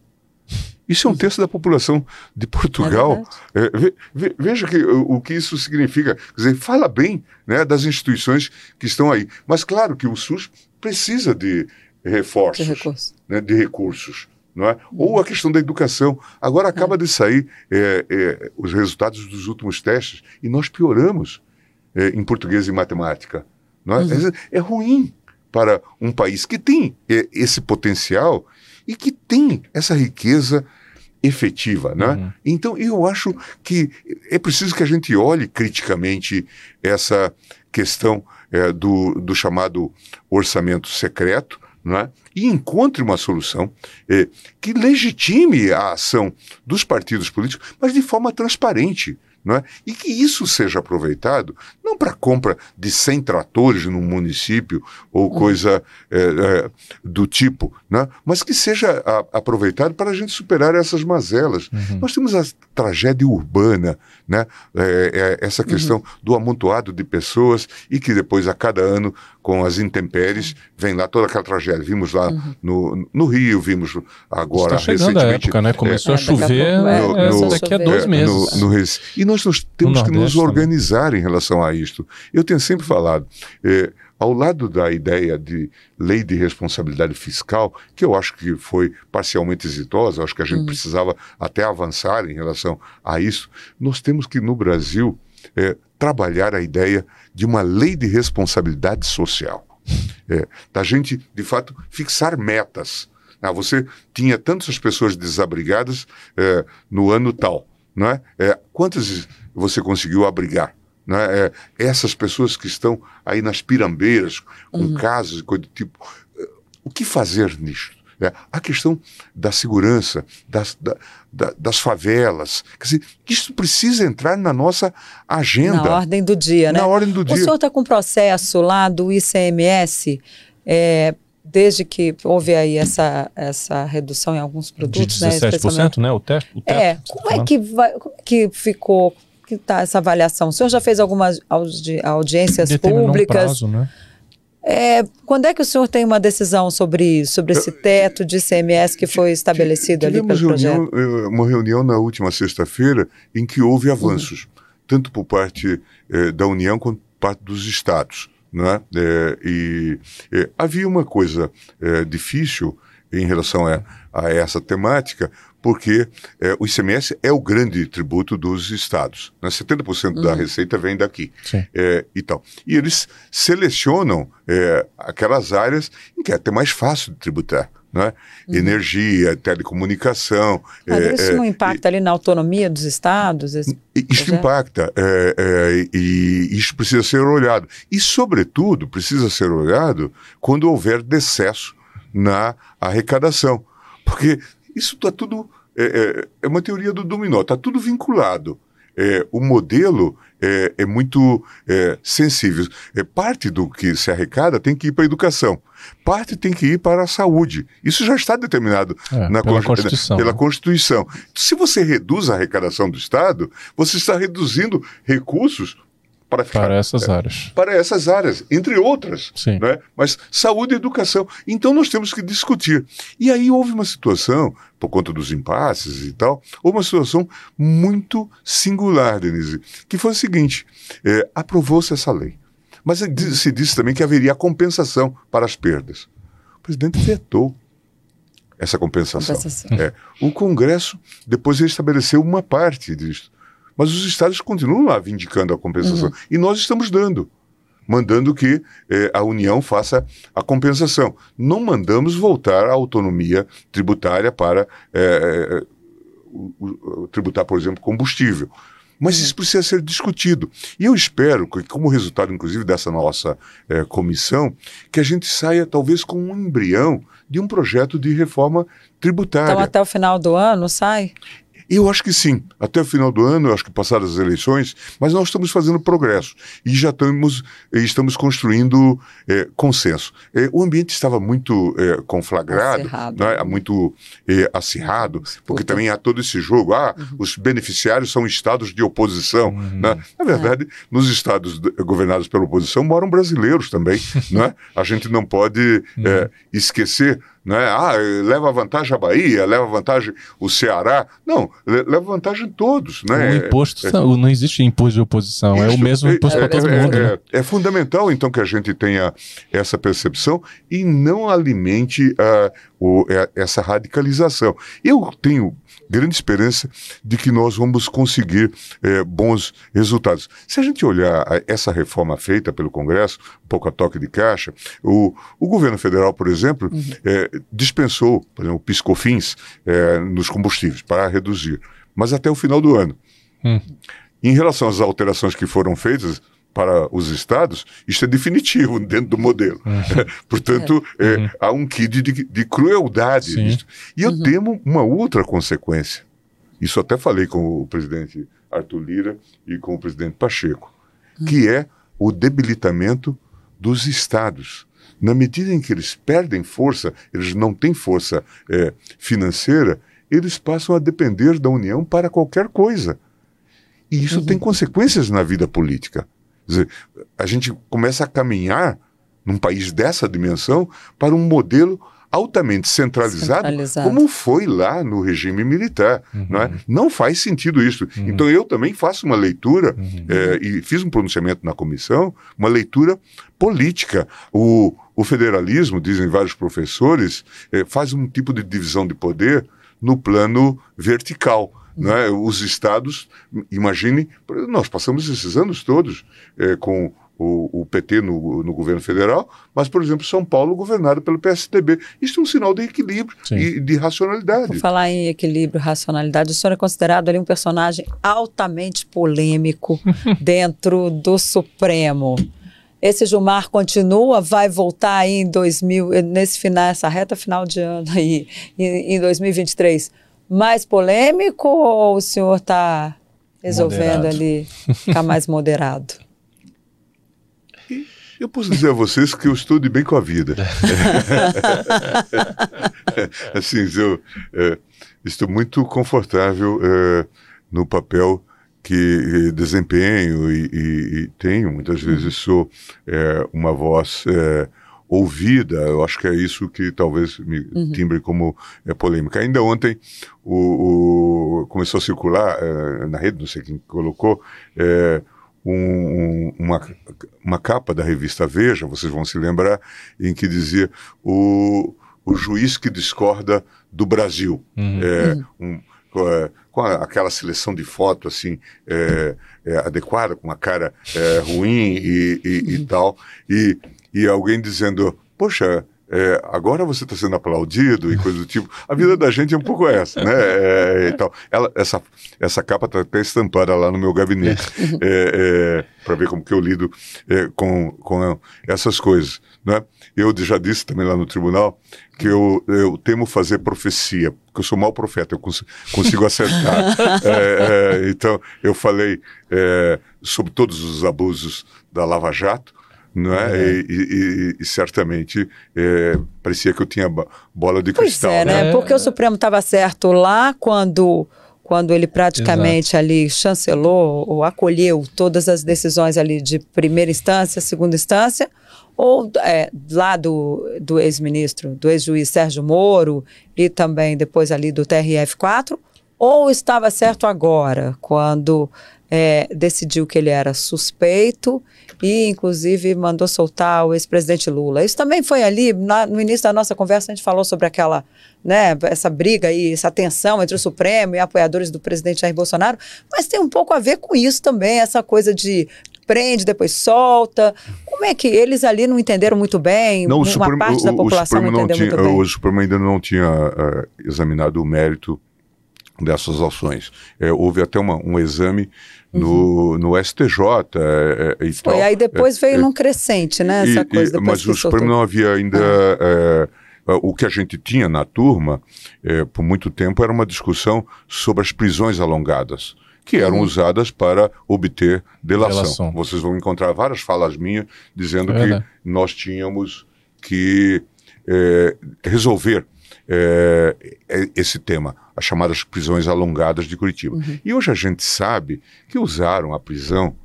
Isso é um terço da população de Portugal. É é, ve, ve, veja que, o, o, que isso significa. Quer dizer, fala bem né, das instituições que estão aí. Mas claro que o SUS precisa de reforços, de, recurso. né, de recursos. Não é? Ou a questão da educação. Agora acaba é. de sair é, é, os resultados dos últimos testes e nós pioramos é, em português e matemática. Não é? Uhum. é ruim para um país que tem esse potencial e que tem essa riqueza efetiva, né? Uhum. Então eu acho que é preciso que a gente olhe criticamente essa questão é, do, do chamado orçamento secreto, né? e encontre uma solução é, que legitime a ação dos partidos políticos, mas de forma transparente é? e que isso seja aproveitado não para compra de 100 tratores num município ou uhum. coisa é, é, do tipo, né? mas que seja a, aproveitado para a gente superar essas mazelas. Uhum. Nós temos a tragédia urbana, né? É, é essa questão uhum. do amontoado de pessoas e que depois, a cada ano, com as intempéries, vem lá toda aquela tragédia. Vimos lá uhum. no, no Rio, vimos agora Está chegando recentemente. A época, né? Começou a é, chover no, no, daqui a dois meses. No, e nós, nós temos que nos organizar também. em relação a isto. Eu tenho sempre falado, é, ao lado da ideia de lei de responsabilidade fiscal, que eu acho que foi parcialmente exitosa, acho que a gente hum. precisava até avançar em relação a isso, nós temos que, no Brasil, é, trabalhar a ideia de uma lei de responsabilidade social. É, da gente, de fato, fixar metas. Ah, você tinha tantas pessoas desabrigadas é, no ano tal, não é? é quantas você conseguiu abrigar? Não é? essas pessoas que estão aí nas pirambeiras, com uhum. casos e coisa do tipo. O que fazer nisto? É, a questão da segurança, das, da, da, das favelas. Quer dizer, isso precisa entrar na nossa agenda. Na ordem do dia, na né? Na ordem do dia. O senhor está com processo lá do ICMS, é, desde que houve aí essa, essa redução em alguns produtos. De 17%, né? né? O, teto, o teto, É, como é, que vai, como é que ficou que está essa avaliação? O senhor já fez algumas audi audiências Determinou públicas? Um prazo, né? É, quando é que o senhor tem uma decisão sobre isso, sobre esse teto de ICMS que foi estabelecido ali pelo reunião, projeto? Eh, uma reunião na última sexta-feira em que houve avanços, uhum. tanto por parte eh, da União quanto por parte dos estados. Né? É, e é, havia uma coisa é, difícil em relação a, a essa temática, porque é, o ICMS é o grande tributo dos estados. Né? 70% uhum. da receita vem daqui. É, e, tal. e eles selecionam é, aquelas áreas em que é até mais fácil de tributar. Né? Uhum. Energia, telecomunicação. Mas é, isso não é, impacta ali na autonomia dos estados? Esse isso projeto? impacta é, é, e isso precisa ser olhado. E, sobretudo, precisa ser olhado quando houver decesso na arrecadação. Porque isso está tudo. É, é, uma teoria do dominó, está tudo vinculado. É, o modelo é, é muito é, sensível. É, parte do que se arrecada tem que ir para a educação, parte tem que ir para a saúde. Isso já está determinado é, na pela Constituição. Pela Constituição. Se você reduz a arrecadação do Estado, você está reduzindo recursos para, ficar, para essas é, áreas. Para essas áreas, entre outras. Sim. Né? Mas saúde e educação. Então nós temos que discutir. E aí houve uma situação, por conta dos impasses e tal, houve uma situação muito singular, Denise, que foi o seguinte: é, aprovou-se essa lei. Mas se disse também que haveria compensação para as perdas. O presidente vetou essa compensação. compensação. É, o Congresso depois estabeleceu uma parte disso. Mas os estados continuam lá vindicando a compensação. Uhum. E nós estamos dando. Mandando que eh, a União faça a compensação. Não mandamos voltar a autonomia tributária para eh, o, o, tributar, por exemplo, combustível. Mas isso precisa ser discutido. E eu espero que, como resultado, inclusive, dessa nossa eh, comissão, que a gente saia talvez com um embrião de um projeto de reforma tributária. Então, até o final do ano sai? Eu acho que sim. Até o final do ano, eu acho que passadas as eleições, mas nós estamos fazendo progresso e já estamos, estamos construindo é, consenso. É, o ambiente estava muito é, conflagrado, acirrado, né? muito é, acirrado, porque Puta. também há todo esse jogo. Ah, uhum. os beneficiários são estados de oposição. Uhum. Né? Na verdade, nos estados governados pela oposição moram brasileiros também. né? A gente não pode uhum. esquecer né? Ah, leva vantagem a Bahia, leva vantagem o Ceará. Não, leva vantagem todos. Né? O imposto, é, não existe imposto de oposição, isso, é o mesmo imposto é, para todo é, mundo. É, né? é, fundamental, então, que a gente tenha essa percepção e não alimente uh, o, essa radicalização. Eu tenho grande esperança de que nós vamos conseguir é, bons resultados. Se a gente olhar essa reforma feita pelo Congresso, um pouco a toque de caixa, o, o governo federal, por exemplo, uhum. é, dispensou, por exemplo, piscofins é, nos combustíveis para reduzir, mas até o final do ano. Uhum. Em relação às alterações que foram feitas, para os estados, isso é definitivo dentro do modelo. Uhum. Portanto, é. É, uhum. há um quid de, de crueldade nisso. E eu uhum. temo uma outra consequência. Isso até falei com o presidente Arthur Lira e com o presidente Pacheco, uhum. que é o debilitamento dos estados. Na medida em que eles perdem força, eles não têm força é, financeira, eles passam a depender da União para qualquer coisa. E isso uhum. tem consequências na vida política. Dizer, a gente começa a caminhar num país dessa dimensão para um modelo altamente centralizado, centralizado, como foi lá no regime militar. Uhum. Não, é? não faz sentido isso. Uhum. Então eu também faço uma leitura, uhum. é, e fiz um pronunciamento na comissão, uma leitura política. O, o federalismo, dizem vários professores, é, faz um tipo de divisão de poder no plano vertical. Né? Os estados, imagine, nós passamos esses anos todos é, com o, o, PT no, no, governo federal, mas, por exemplo, São Paulo governado pelo PSDB. Isso é um sinal de equilíbrio Sim. e de racionalidade. Por falar em equilíbrio e racionalidade, o senhor é considerado ali um personagem altamente polêmico dentro do Supremo. Esse Gilmar continua, vai voltar aí em 2000, nesse final, essa reta final de ano aí, em, em 2023 mais polêmico ou o senhor está resolvendo moderado. ali ficar mais moderado? Eu posso dizer a vocês que eu estou de bem com a vida. assim, eu é, estou muito confortável é, no papel que desempenho e, e, e tenho. Muitas vezes sou é, uma voz é, ouvida, eu acho que é isso que talvez me uhum. timbre como é, polêmica. Ainda ontem o, o começou a circular é, na rede, não sei quem colocou, é, um, uma, uma capa da revista Veja, vocês vão se lembrar, em que dizia o, o juiz que discorda do Brasil. Uhum. É, um, com a, aquela seleção de foto assim é, é, adequada, com uma cara é, ruim e, e, e, tal, e, e alguém dizendo, poxa, é, agora você está sendo aplaudido e coisa do tipo. A vida da gente é um pouco essa, né? É, então, ela, essa, essa capa está até estampada lá no meu gabinete, é, é para ver como que eu lido é, com, com essas coisas. Né? Eu já disse também lá no tribunal que eu, eu temo fazer profecia, porque eu sou mau profeta, eu cons consigo acertar. É, então, eu falei sobre todos os abusos da Lava Jato, não é? é. E, e, e, certamente é, parecia que eu tinha bola de pois cristal. É, né? né? Porque o Supremo estava certo lá quando quando ele praticamente Exato. ali chancelou ou acolheu todas as decisões ali de primeira instância, segunda instância, ou é, lá do, do ex-ministro, do ex-juiz Sérgio Moro e também depois ali do TRF4, ou estava certo agora, quando é, decidiu que ele era suspeito e, inclusive, mandou soltar o ex-presidente Lula. Isso também foi ali, na, no início da nossa conversa, a gente falou sobre aquela, né, essa briga aí, essa tensão entre o Supremo e apoiadores do presidente Jair Bolsonaro, mas tem um pouco a ver com isso também, essa coisa de prende, depois solta. Como é que eles ali não entenderam muito bem? Não, uma Supremo, parte o, da população não entendeu tinha, muito bem. O Supremo ainda não tinha uh, examinado o mérito dessas ações. É, houve até uma, um exame no, uhum. no STJ é, é, e Foi, aí depois veio num crescente, né, essa e, coisa. mas o Supremo não havia ainda... Ah. o que a gente tinha na turma, por muito tempo, era uma discussão sobre as prisões alongadas que eram uhum. usadas para obter delação. delação. Vocês vão encontrar várias falas minhas dizendo é que nós tínhamos que é, resolver é, esse tema as chamadas prisões alongadas de Curitiba. Uhum. E hoje a gente sabe que usaram a prisão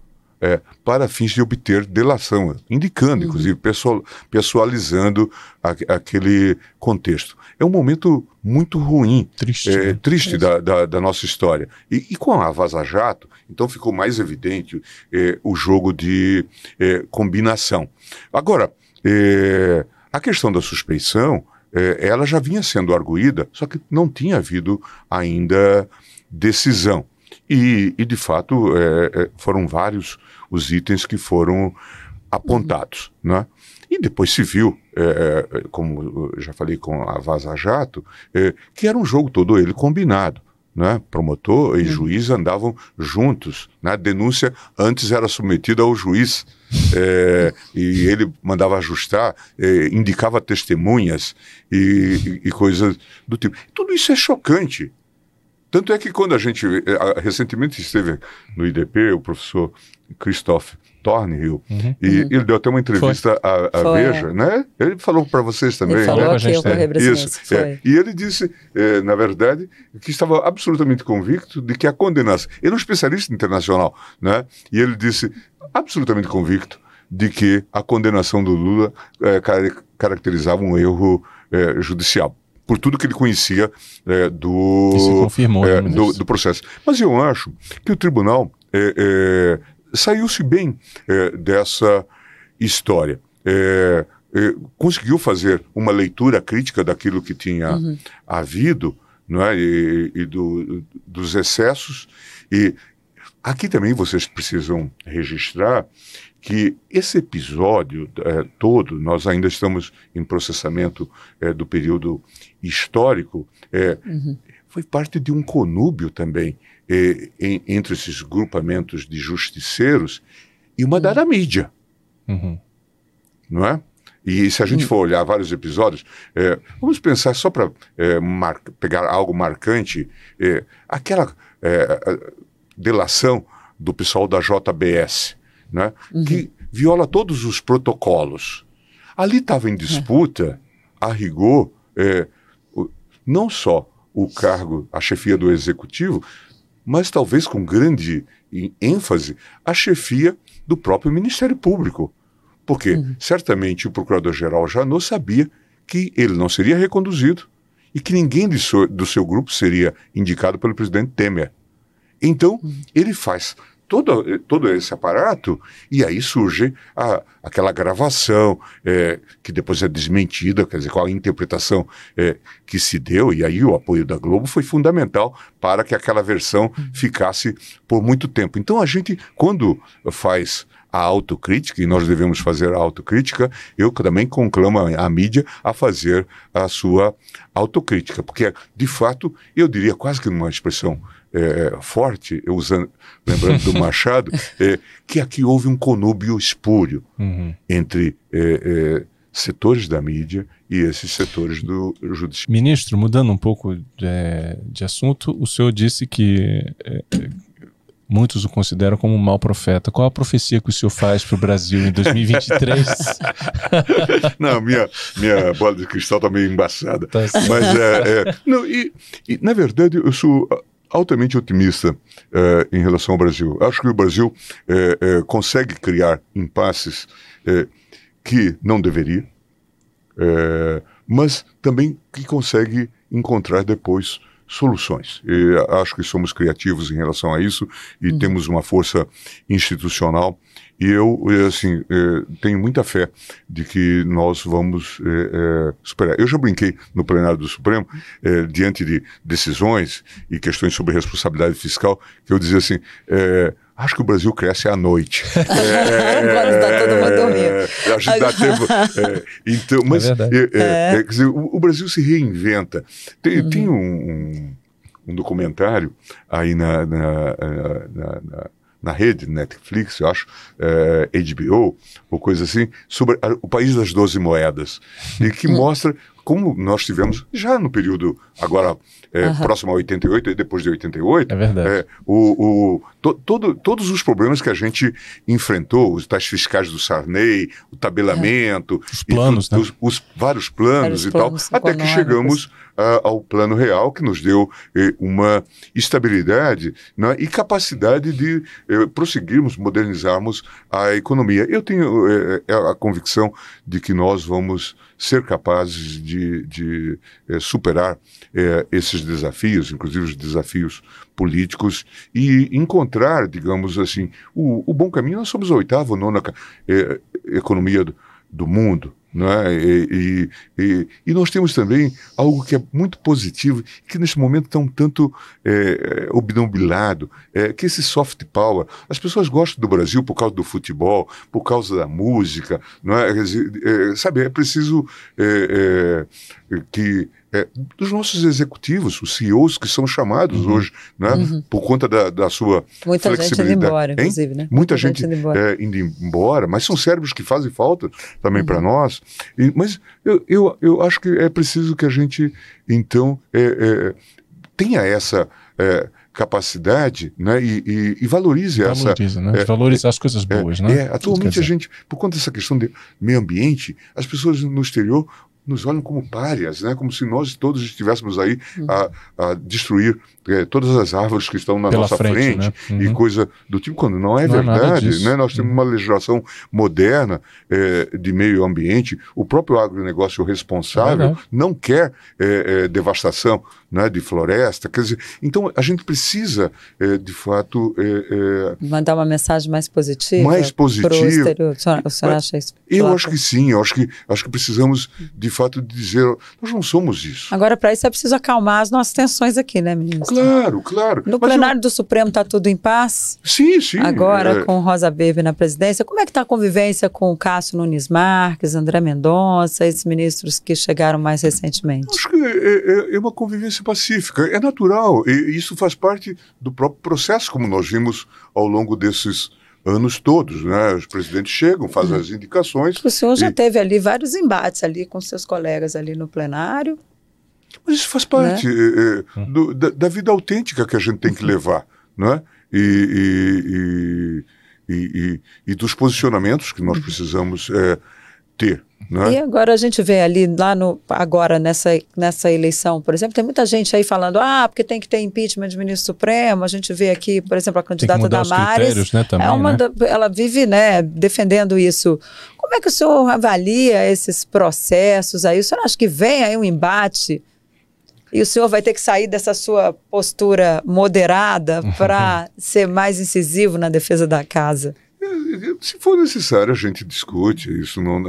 é, para fins de obter delação, indicando, uhum. inclusive, pessoal, pessoalizando a, aquele contexto. É um momento muito ruim, triste, é, né? triste da, da, da, nossa história. E, e, com a Vaza Jato, então ficou mais evidente é, o jogo de é, combinação. Agora, é, a questão da suspeição é, ela já vinha sendo arguída, só que não tinha havido ainda decisão. E, e de fato, é, é foram vários os itens que foram apontados. Né? E depois se viu, é, é como já falei com a Vaza Jato, é, que era um jogo todo ele combinado né? promotor e juiz andavam juntos. Né? A denúncia antes era submetida ao juiz é, e ele mandava ajustar, é, indicava testemunhas e, e, e, coisas do tipo. Tudo isso é chocante. Tanto é que quando a gente é, recentemente esteve no IDP, o professor Christoph Thornhill, uhum. e uhum. ele deu até uma entrevista Foi. à, à Veja, né? Ele falou para vocês também, ele falou né? Aqui, eu Isso. É. E ele disse, é, na verdade, que estava absolutamente convicto de que a condenação. Ele é um especialista internacional, né? E ele disse, absolutamente convicto de que a condenação do Lula é, caracterizava um erro é, judicial por tudo que ele conhecia é, do, confirmou, é, né, do, do, processo. Mas eu acho que o tribunal é, é saiu-se bem é, dessa história. É, é, conseguiu fazer uma leitura crítica daquilo que tinha uhum. havido não é? e, e do, dos excessos. E aqui também vocês precisam registrar que esse episódio é, todo, nós ainda estamos em processamento é, do período histórico, é, uhum. foi parte de um conúbio também eh, em, entre esses grupamentos de justiceiros e uma uhum. dada mídia. Uhum. Não é? E se a gente uhum. for olhar vários episódios, é, vamos pensar só para é, pegar algo marcante, é, aquela delação do pessoal da JBS, né, uhum. que viola todos os protocolos. Ali estava em disputa, a rigor, não só o cargo, a chefia do executivo, mas talvez com grande ênfase, a chefia do próprio Ministério Público. Porque uhum. certamente o Procurador-Geral Janot sabia que ele não seria reconduzido e que ninguém seu, do seu grupo seria indicado pelo presidente Temer. Então, uhum. ele faz todo, todo esse aparato, e aí surge a, aquela gravação é, que depois é desmentida, quer dizer, qual a interpretação é, que se deu, e aí o apoio da Globo foi fundamental para que aquela versão ficasse por muito tempo. Então a gente, quando faz a autocrítica, e nós devemos fazer a autocrítica, eu também conclamo a, a mídia a fazer a sua autocrítica, porque, de fato, eu diria quase que numa expressão é, forte, eu usando, lembrando do Machado, é, que aqui houve um conúbio espúrio Uhum. entre é, é, setores da mídia e esses setores do judiciário. Ministro, mudando um pouco de, de assunto, o senhor disse que é, é, muitos o consideram como um mau profeta. Qual a profecia que o senhor faz para o Brasil em 2023? Não, minha, minha bola de cristal está meio embaçada. Tá. Mas, é, é, não, e, e, na verdade, eu sou altamente otimista é, em relação ao Brasil. Acho que o Brasil é, é, consegue criar impasses que não deveria, mas também que consegue encontrar depois soluções. E acho que somos criativos em relação a isso e temos uma força institucional e eu, eh, assim, eh, tenho muita fé de que nós vamos eh, eh, superar. Eu já brinquei no plenário do Supremo, diante de decisões e questões sobre responsabilidade fiscal, que eu dizia assim, acho que o Brasil cresce à noite. Quando está todo mundo dormindo. A gente dá tempo. é, então, mas é, é, é, dizer, o, o Brasil se reinventa. Tem, tem um, um, um documentário aí na, na, na, na, na rede Netflix, eu acho, é, HBO, ou coisa assim, sobre a- o país das 12 moedas, e que mostra como nós tivemos, já no período agora é, próximo a 88 e depois de 88, É verdade. é, o, o, to- todo, todos os problemas que a gente enfrentou, os tais fiscais do Sarney, o tabelamento, Os e planos, tu- né? os, os vários planos Vários e planos tal, até que chegamos ah, ao plano real, que nos deu eh, uma estabilidade né, e capacidade de eh, prosseguirmos, modernizarmos a economia. Eu tenho eh, a convicção de que nós vamos ser capazes de, de eh, superar eh, esses desafios, inclusive os desafios políticos, e encontrar, digamos assim, o, o bom caminho. Nós somos a oitava ou nona eh, economia do, do mundo. Né? E, e, e, nós temos também algo que é muito positivo, que nesse momento está um tanto é, obnubilado, é, que esse soft power. As pessoas gostam do Brasil por causa do futebol, por causa da música, não é? É, sabe, é preciso é, é, que é, dos nossos executivos, os CEOs que são chamados hoje, né, por conta da, da sua Muita gente indo flexibilidade. embora, Hein? inclusive, né? Muita, gente, indo embora. é, indo embora, mas são cérebros que fazem falta também Uhum. para nós. E- mas eu, eu, eu acho que é preciso que a gente, então, é, é, tenha essa é, capacidade né, e, e- e valorize essa. Né? é, Valoriza as coisas boas, é, né? é, atualmente a gente, por conta dessa questão de meio ambiente, as pessoas no exterior nos olham como párias, né? como se nós todos estivéssemos aí a, a destruir eh, todas as árvores que estão na Pela nossa frente, frente, né? e Uhum. coisa do tipo, quando não é Não é verdade. disso. né? Nós temos Uhum. uma legislação moderna eh, de meio ambiente, o próprio agronegócio responsável É não quer eh, devastação né, de floresta, quer dizer, então a gente precisa, de fato, Mandar uma mensagem mais positiva. Mais positiva. Pro exterior. O senhor, o senhor acha isso? eu acho que sim, eu acho que, acho que precisamos, de fato, dizer, nós não somos isso. Agora, para isso, é preciso acalmar as nossas tensões aqui, né, ministro? Claro, claro. No Mas eu- plenário do Supremo está tudo em paz? Sim, sim. Agora, é, com Rosa Weber na presidência, como é que está a convivência com o Cássio Nunes Marques, André Mendonça, esses ministros que chegaram mais recentemente? Acho que é, é- é uma convivência pacífica, é natural, e isso faz parte do próprio processo, como nós vimos ao longo desses anos todos. Né? Os presidentes chegam, fazem as indicações, O senhor já E- teve ali vários embates ali com seus colegas ali no plenário. mas isso faz parte Né? é, é, do- da, da vida autêntica que a gente tem que levar, né? E, e, e, e- e dos posicionamentos que nós precisamos é, ter. Né? E agora a gente vê ali, lá no, agora nessa, nessa eleição, por exemplo, tem muita gente aí falando, ah, porque tem que ter impeachment de ministro supremo. A gente vê aqui, por exemplo, a candidata Damares. né, também, é uma né? da- ela vive, né, defendendo isso. Como é que o senhor avalia esses processos aí? O senhor acha que vem aí um embate E o senhor vai ter que sair dessa sua postura moderada para ser mais incisivo na defesa da casa. Se for necessário, a gente discute, isso não,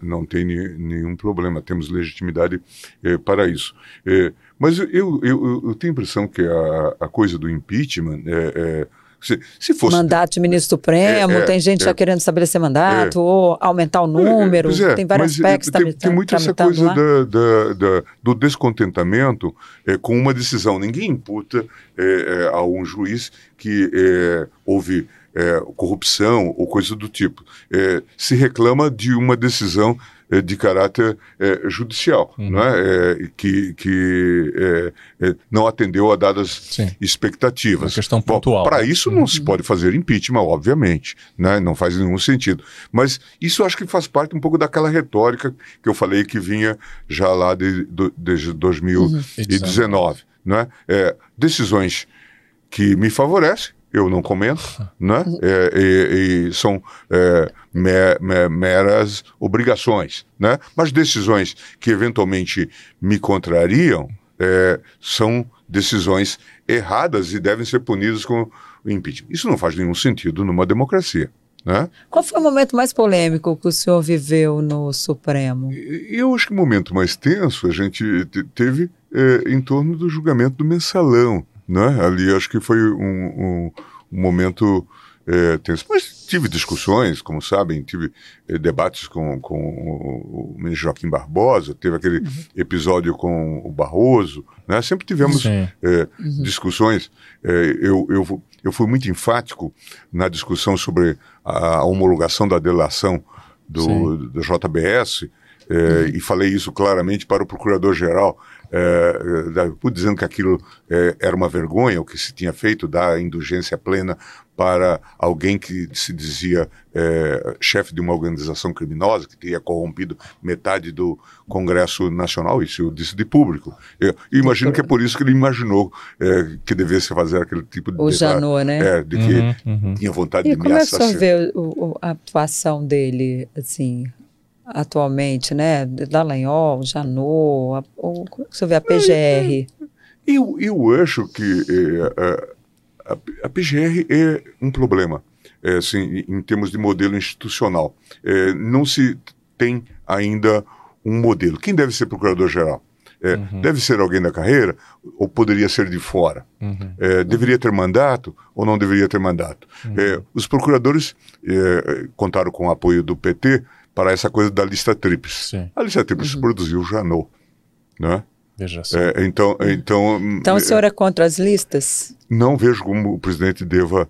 não tem nenhum problema, temos legitimidade é, para isso. É, mas eu, eu, eu, tenho a impressão que a, a coisa do impeachment é, é se, se fosse, mandato de ministro supremo, é, é, tem gente já querendo estabelecer mandato, ou aumentar o número, tem vários aspectos. Tem, tem muito essa coisa da, da, da, do descontentamento com uma decisão. Ninguém imputa a um juiz que houve é, corrupção ou coisa do tipo. É, se reclama de uma decisão é, de caráter é, judicial, uhum. né? Que, que é, não atendeu a dadas Sim. expectativas. Uma questão pontual. Para isso não uhum. se pode fazer impeachment, obviamente, né? não faz nenhum sentido. Mas isso acho que faz parte um pouco daquela retórica que eu falei que vinha já lá de, de, de 2019. Uhum. Né? decisões que me favorecem, eu não comento, né? É, e, e são é, me, me, meras obrigações, né? Mas decisões que eventualmente me contrariam é, são decisões erradas e devem ser punidas com o impeachment. Isso não faz nenhum sentido numa democracia. Né? Qual foi o momento mais polêmico que o senhor viveu no Supremo? Eu acho que o momento mais tenso a gente teve é, em torno do julgamento do mensalão, né? Ali acho que foi um, um, um momento é, tenso. Mas tive discussões, como sabem, tive é, debates com, com o, ministro Joaquim Barbosa, teve aquele uhum. episódio com o Barroso, né? Sempre tivemos é, uhum. discussões. É, eu, eu, eu fui muito enfático na discussão sobre a, homologação da delação do, do JBS, é, uhum. e falei isso claramente para o procurador-geral é, é dizendo que aquilo é, era uma vergonha, o que se tinha feito, dar indulgência plena para alguém que se dizia é, chefe de uma organização criminosa, que teria corrompido metade do Congresso Nacional, isso eu disse de público. Eu imagino que é por isso que ele imaginou é, que devesse fazer aquele tipo de... O Janot, né? É, de que uhum, uhum. tinha vontade e de me assassinar. E como é que o senhor vê a atuação dele, assim, atualmente, né? Dallagnol, Janot, ou como é que você vê a PGR? Eu, eu acho que é, a, a, PGR é um problema, é, assim, em termos de modelo institucional. É, não se tem ainda um modelo. Quem deve ser procurador-geral? É, uhum. Deve ser alguém da carreira ou poderia ser de fora? Uhum. É, deveria ter mandato ou não deveria ter mandato? Uhum. É, os procuradores é, contaram com o apoio do PT para essa coisa da lista tríplice. A lista tríplice uhum. produziu o Janot, né? Veja só. É, então, então, então o senhor é contra as listas? Não vejo como o presidente deva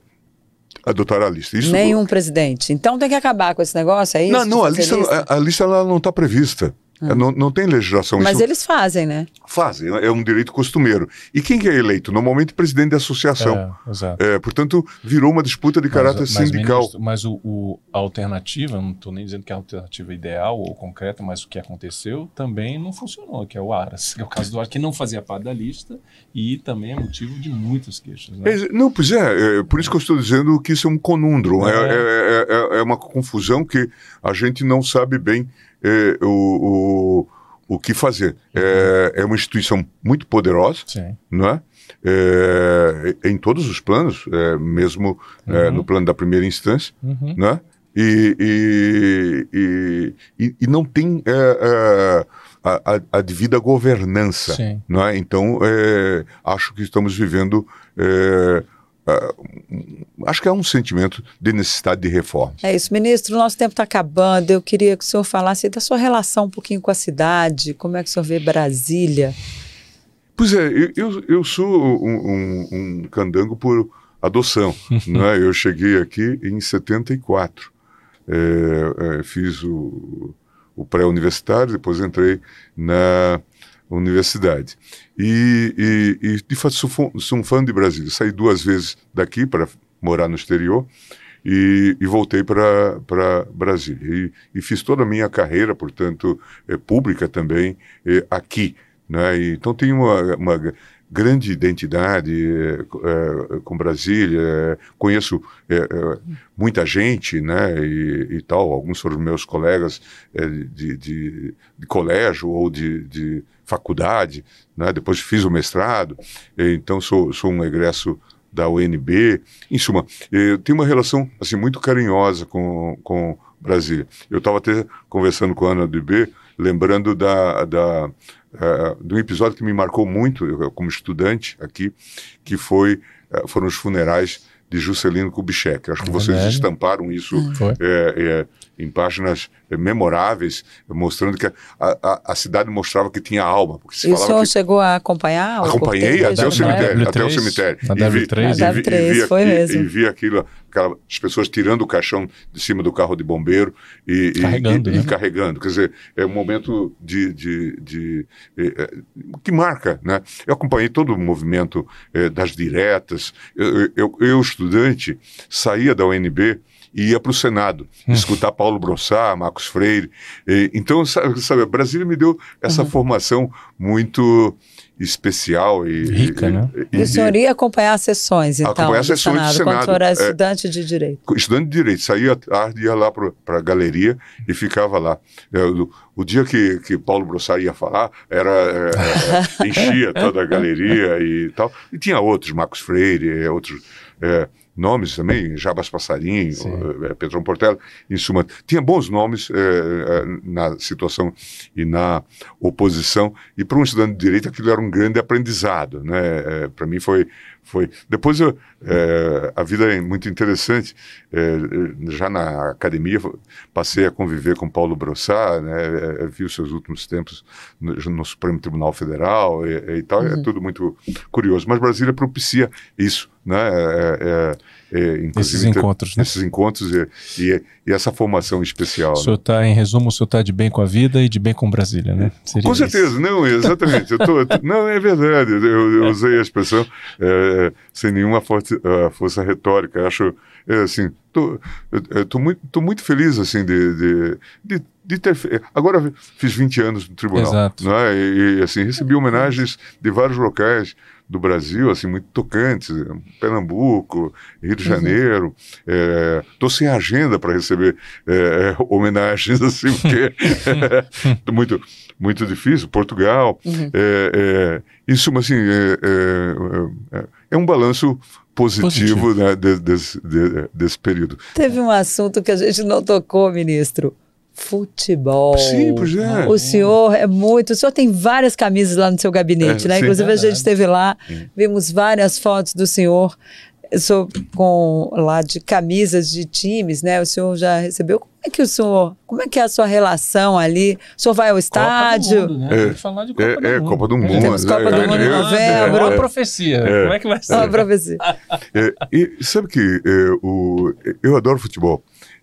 adotar a lista. Isso Nenhum presidente. Então tem que acabar com esse negócio, é isso? Não, não a lista, lista? A, a, lista ela não está prevista. Ah. Não, não tem legislação. Mas isso... eles fazem, né? Fazem, é um direito costumeiro. E quem que é eleito? Normalmente presidente da associação. É, exato. É, portanto, virou uma disputa de caráter mas, sindical. Ministro, mas o, o, a alternativa, não estou nem dizendo que é a alternativa ideal ou concreta, mas o que aconteceu também não funcionou, que é o Aras. Que é o caso do Aras, que não fazia parte da lista e também é motivo de muitas queixas. Né? É, não, pois é, é, por isso que eu estou dizendo que isso é um conundro. É. É, é, é uma confusão que a gente não sabe bem é, o, o, o que fazer. É, é uma instituição muito poderosa, Sim. não é? É, em todos os planos, é, mesmo é, uhum. no plano da primeira instância, uhum. né? E, e, e, e, não tem é, é, a, a, a, devida governança. Né? Então, é, acho que estamos vivendo Uh, acho que é um sentimento de necessidade de reforma. É isso, ministro. O nosso tempo está acabando. Eu queria que o senhor falasse da sua relação um pouquinho com a cidade. Como é que o senhor vê Brasília? Pois é, eu, eu sou um, um, um candango por adoção. né? Eu cheguei aqui em 74. É, é, fiz o, o pré-universitário, depois entrei na universidade. E, e, e sou, sou, um fã de Brasília. Saí duas vezes daqui para morar no exterior e, e voltei para Brasília. E, e, fiz toda a minha carreira, portanto, é, pública também, é, aqui. Né? Então, tenho uma, uma grande identidade é, é, com Brasília, é, conheço é, é, muita gente, né, e, e, tal, alguns foram meus colegas de, de, de, colégio ou de, de faculdade, né? depois fiz o mestrado, então sou, sou um egresso da UNB. Em suma, eu tenho uma relação assim muito carinhosa com, com Brasília. Eu estava até conversando com a Ana do B, lembrando da, da, uh, de um episódio que me marcou muito, eu, como estudante aqui, que foi, uh, foram os funerais de Juscelino Kubitschek. Acho que vocês é estamparam isso é, é, em páginas memoráveis, mostrando que a, a, a, cidade mostrava que tinha alma. Porque se e o senhor que... chegou a acompanhar? Acompanhei até o cemitério. Até o cemitério. Na W3, e vi, e vi, foi mesmo. E vi aquilo, aquela, as pessoas tirando o caixão de cima do carro de bombeiro e carregando. E, né? e carregando. Quer dizer, é um momento de, de, de, de é, que marca. Né? Eu acompanhei todo o movimento é, das diretas. Eu, eu, eu, estudante, saía da UNB e ia para o Senado, hum. escutar Paulo Brossard, Marcos Freire. E, então, sabe, sabe, Brasília me deu essa uhum. formação muito especial e rica, e, né? E, e o senhor ia acompanhar as sessões, então, acompanhar as sessões Senado, do Senado. quando o senhor era estudante é, de direito. Estudante de direito, saía à tarde, ia lá para a galeria e ficava lá. É, o, dia que, que Paulo Brossard ia falar, era é, é enchia toda a galeria e tal. E tinha outros, Marcos Freire, outros é, nomes também, Jabas Passarinho, é, Pedrão Portela, em suma, tinha bons nomes é, na situação e na oposição, e para um estudante de direito aquilo era um grande aprendizado, né? para mim foi foi depois eu, é, a vida é muito interessante é, já na academia passei a conviver com Paulo Brossard né vi os seus últimos tempos no, no Supremo Tribunal Federal e, e tal é uhum. é tudo muito curioso mas Brasília propicia isso né? É, é, é esses encontros, né? Esses encontros e, e, e essa formação especial. O senhor está, né? em resumo, o senhor está de bem com a vida e de bem com Brasília, né? Seria com certeza, isso. não, exatamente. eu tô, não, é verdade, eu, eu usei a expressão é, sem nenhuma força, força retórica. Acho, é, assim, tô, tô, muito, tô muito feliz, assim, de, de, de de ter agora fiz 20 anos no tribunal Exato. Né? E, e, assim recebi homenagens de vários locais do Brasil, assim, muito tocantes, Pernambuco, Rio de uhum. Janeiro. Estou é, sem agenda para receber é, homenagens, assim, porque é muito, muito difícil. Portugal. Uhum. É, é, isso, assim, é, é, é um balanço positivo, positivo. Né, desse, desse período. Teve um assunto que a gente não tocou, ministro futebol. Sim, pois é. O senhor é muito. O senhor tem várias camisas lá no seu gabinete, é, né? Sim, Inclusive, é a gente esteve lá, vimos várias fotos do senhor. sou com lá de camisas de times, né? O senhor já recebeu. Como é que o senhor, como é que é a sua relação ali? O senhor vai ao estádio? Copa do mundo, né? É, falar de Copa é, do é, Mundo. Copa do Mundo. Temos Copa do Mundo em novembro. É uma profecia. Como é que vai ser? É uma profecia. e sabe que o, eu adoro futebol.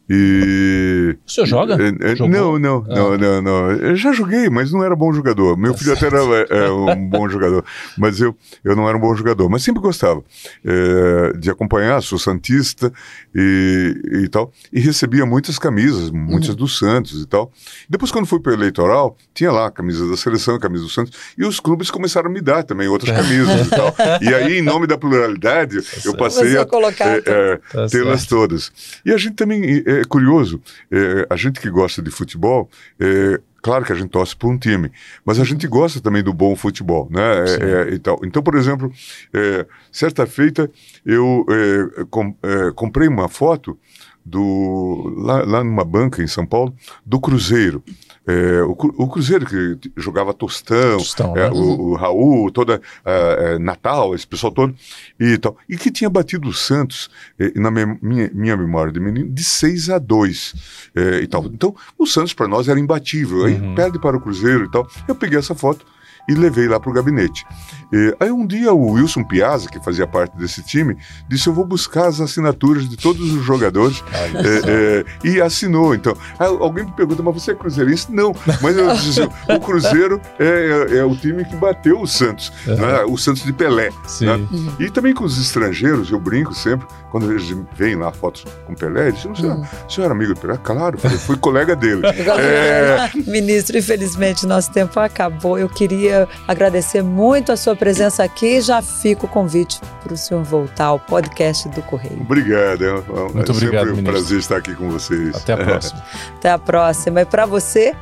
E. O senhor joga? É, é, não, não, ah. não, não, não. Eu já joguei, mas não era bom jogador. Meu tá filho até era é, um bom jogador, mas eu, eu não era um bom jogador. Mas sempre gostava é, de acompanhar, sou Santista e, e tal. E recebia muitas camisas, muitas uhum. do Santos e tal. Depois, quando fui para o eleitoral, tinha lá a camisa da seleção, a camisa do Santos, e os clubes começaram a me dar também outras camisas e tal. E aí, em nome da pluralidade, tá eu passei a, é, tá tê-las todas. E a gente também é curioso, é, a gente que gosta de futebol, é, claro que a gente torce por um time, mas a gente gosta também do bom futebol, né? É, é e tal. Então, por exemplo, é, certa feita eu é, com, comprei uma foto do lá, lá numa banca em São Paulo do Cruzeiro. É, o, o, Cruzeiro que jogava Tostão, Tostão é, né? o, o, Raul, toda é, Natal, esse pessoal todo e tal, e que tinha batido o Santos é, na minha, minha memória de menino de 6 a 2 é, e tal. Então o Santos para nós era imbatível. Aí uhum. perde para o Cruzeiro e tal. Eu peguei essa foto e levei lá para o gabinete. E, aí um dia o Wilson Piazza, que fazia parte desse time, disse: Eu vou buscar as assinaturas de todos os jogadores é, é, e assinou. Então, aí, alguém me pergunta, mas você é cruzeirense? Não, mas eu disse o Cruzeiro é, é, é, o time que bateu o Santos, uhum. né? o Santos de Pelé. Né? E também com os estrangeiros, eu brinco sempre, quando eles veem lá fotos com Pelé, eles dizem: uhum. o senhor era amigo do Pelé? Claro, eu fui colega dele. É. Ministro, infelizmente nosso tempo acabou. Eu queria agradecer muito a sua presença aqui e já fica o convite para o senhor voltar ao podcast do Correio. Obrigado. É, muito é obrigado, sempre um prazer estar aqui com vocês. Até a próxima. Até a próxima. E para você,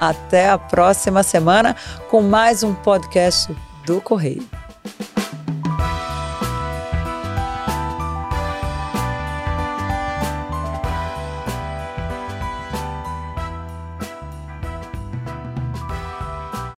Até a próxima semana com mais um podcast do Correio.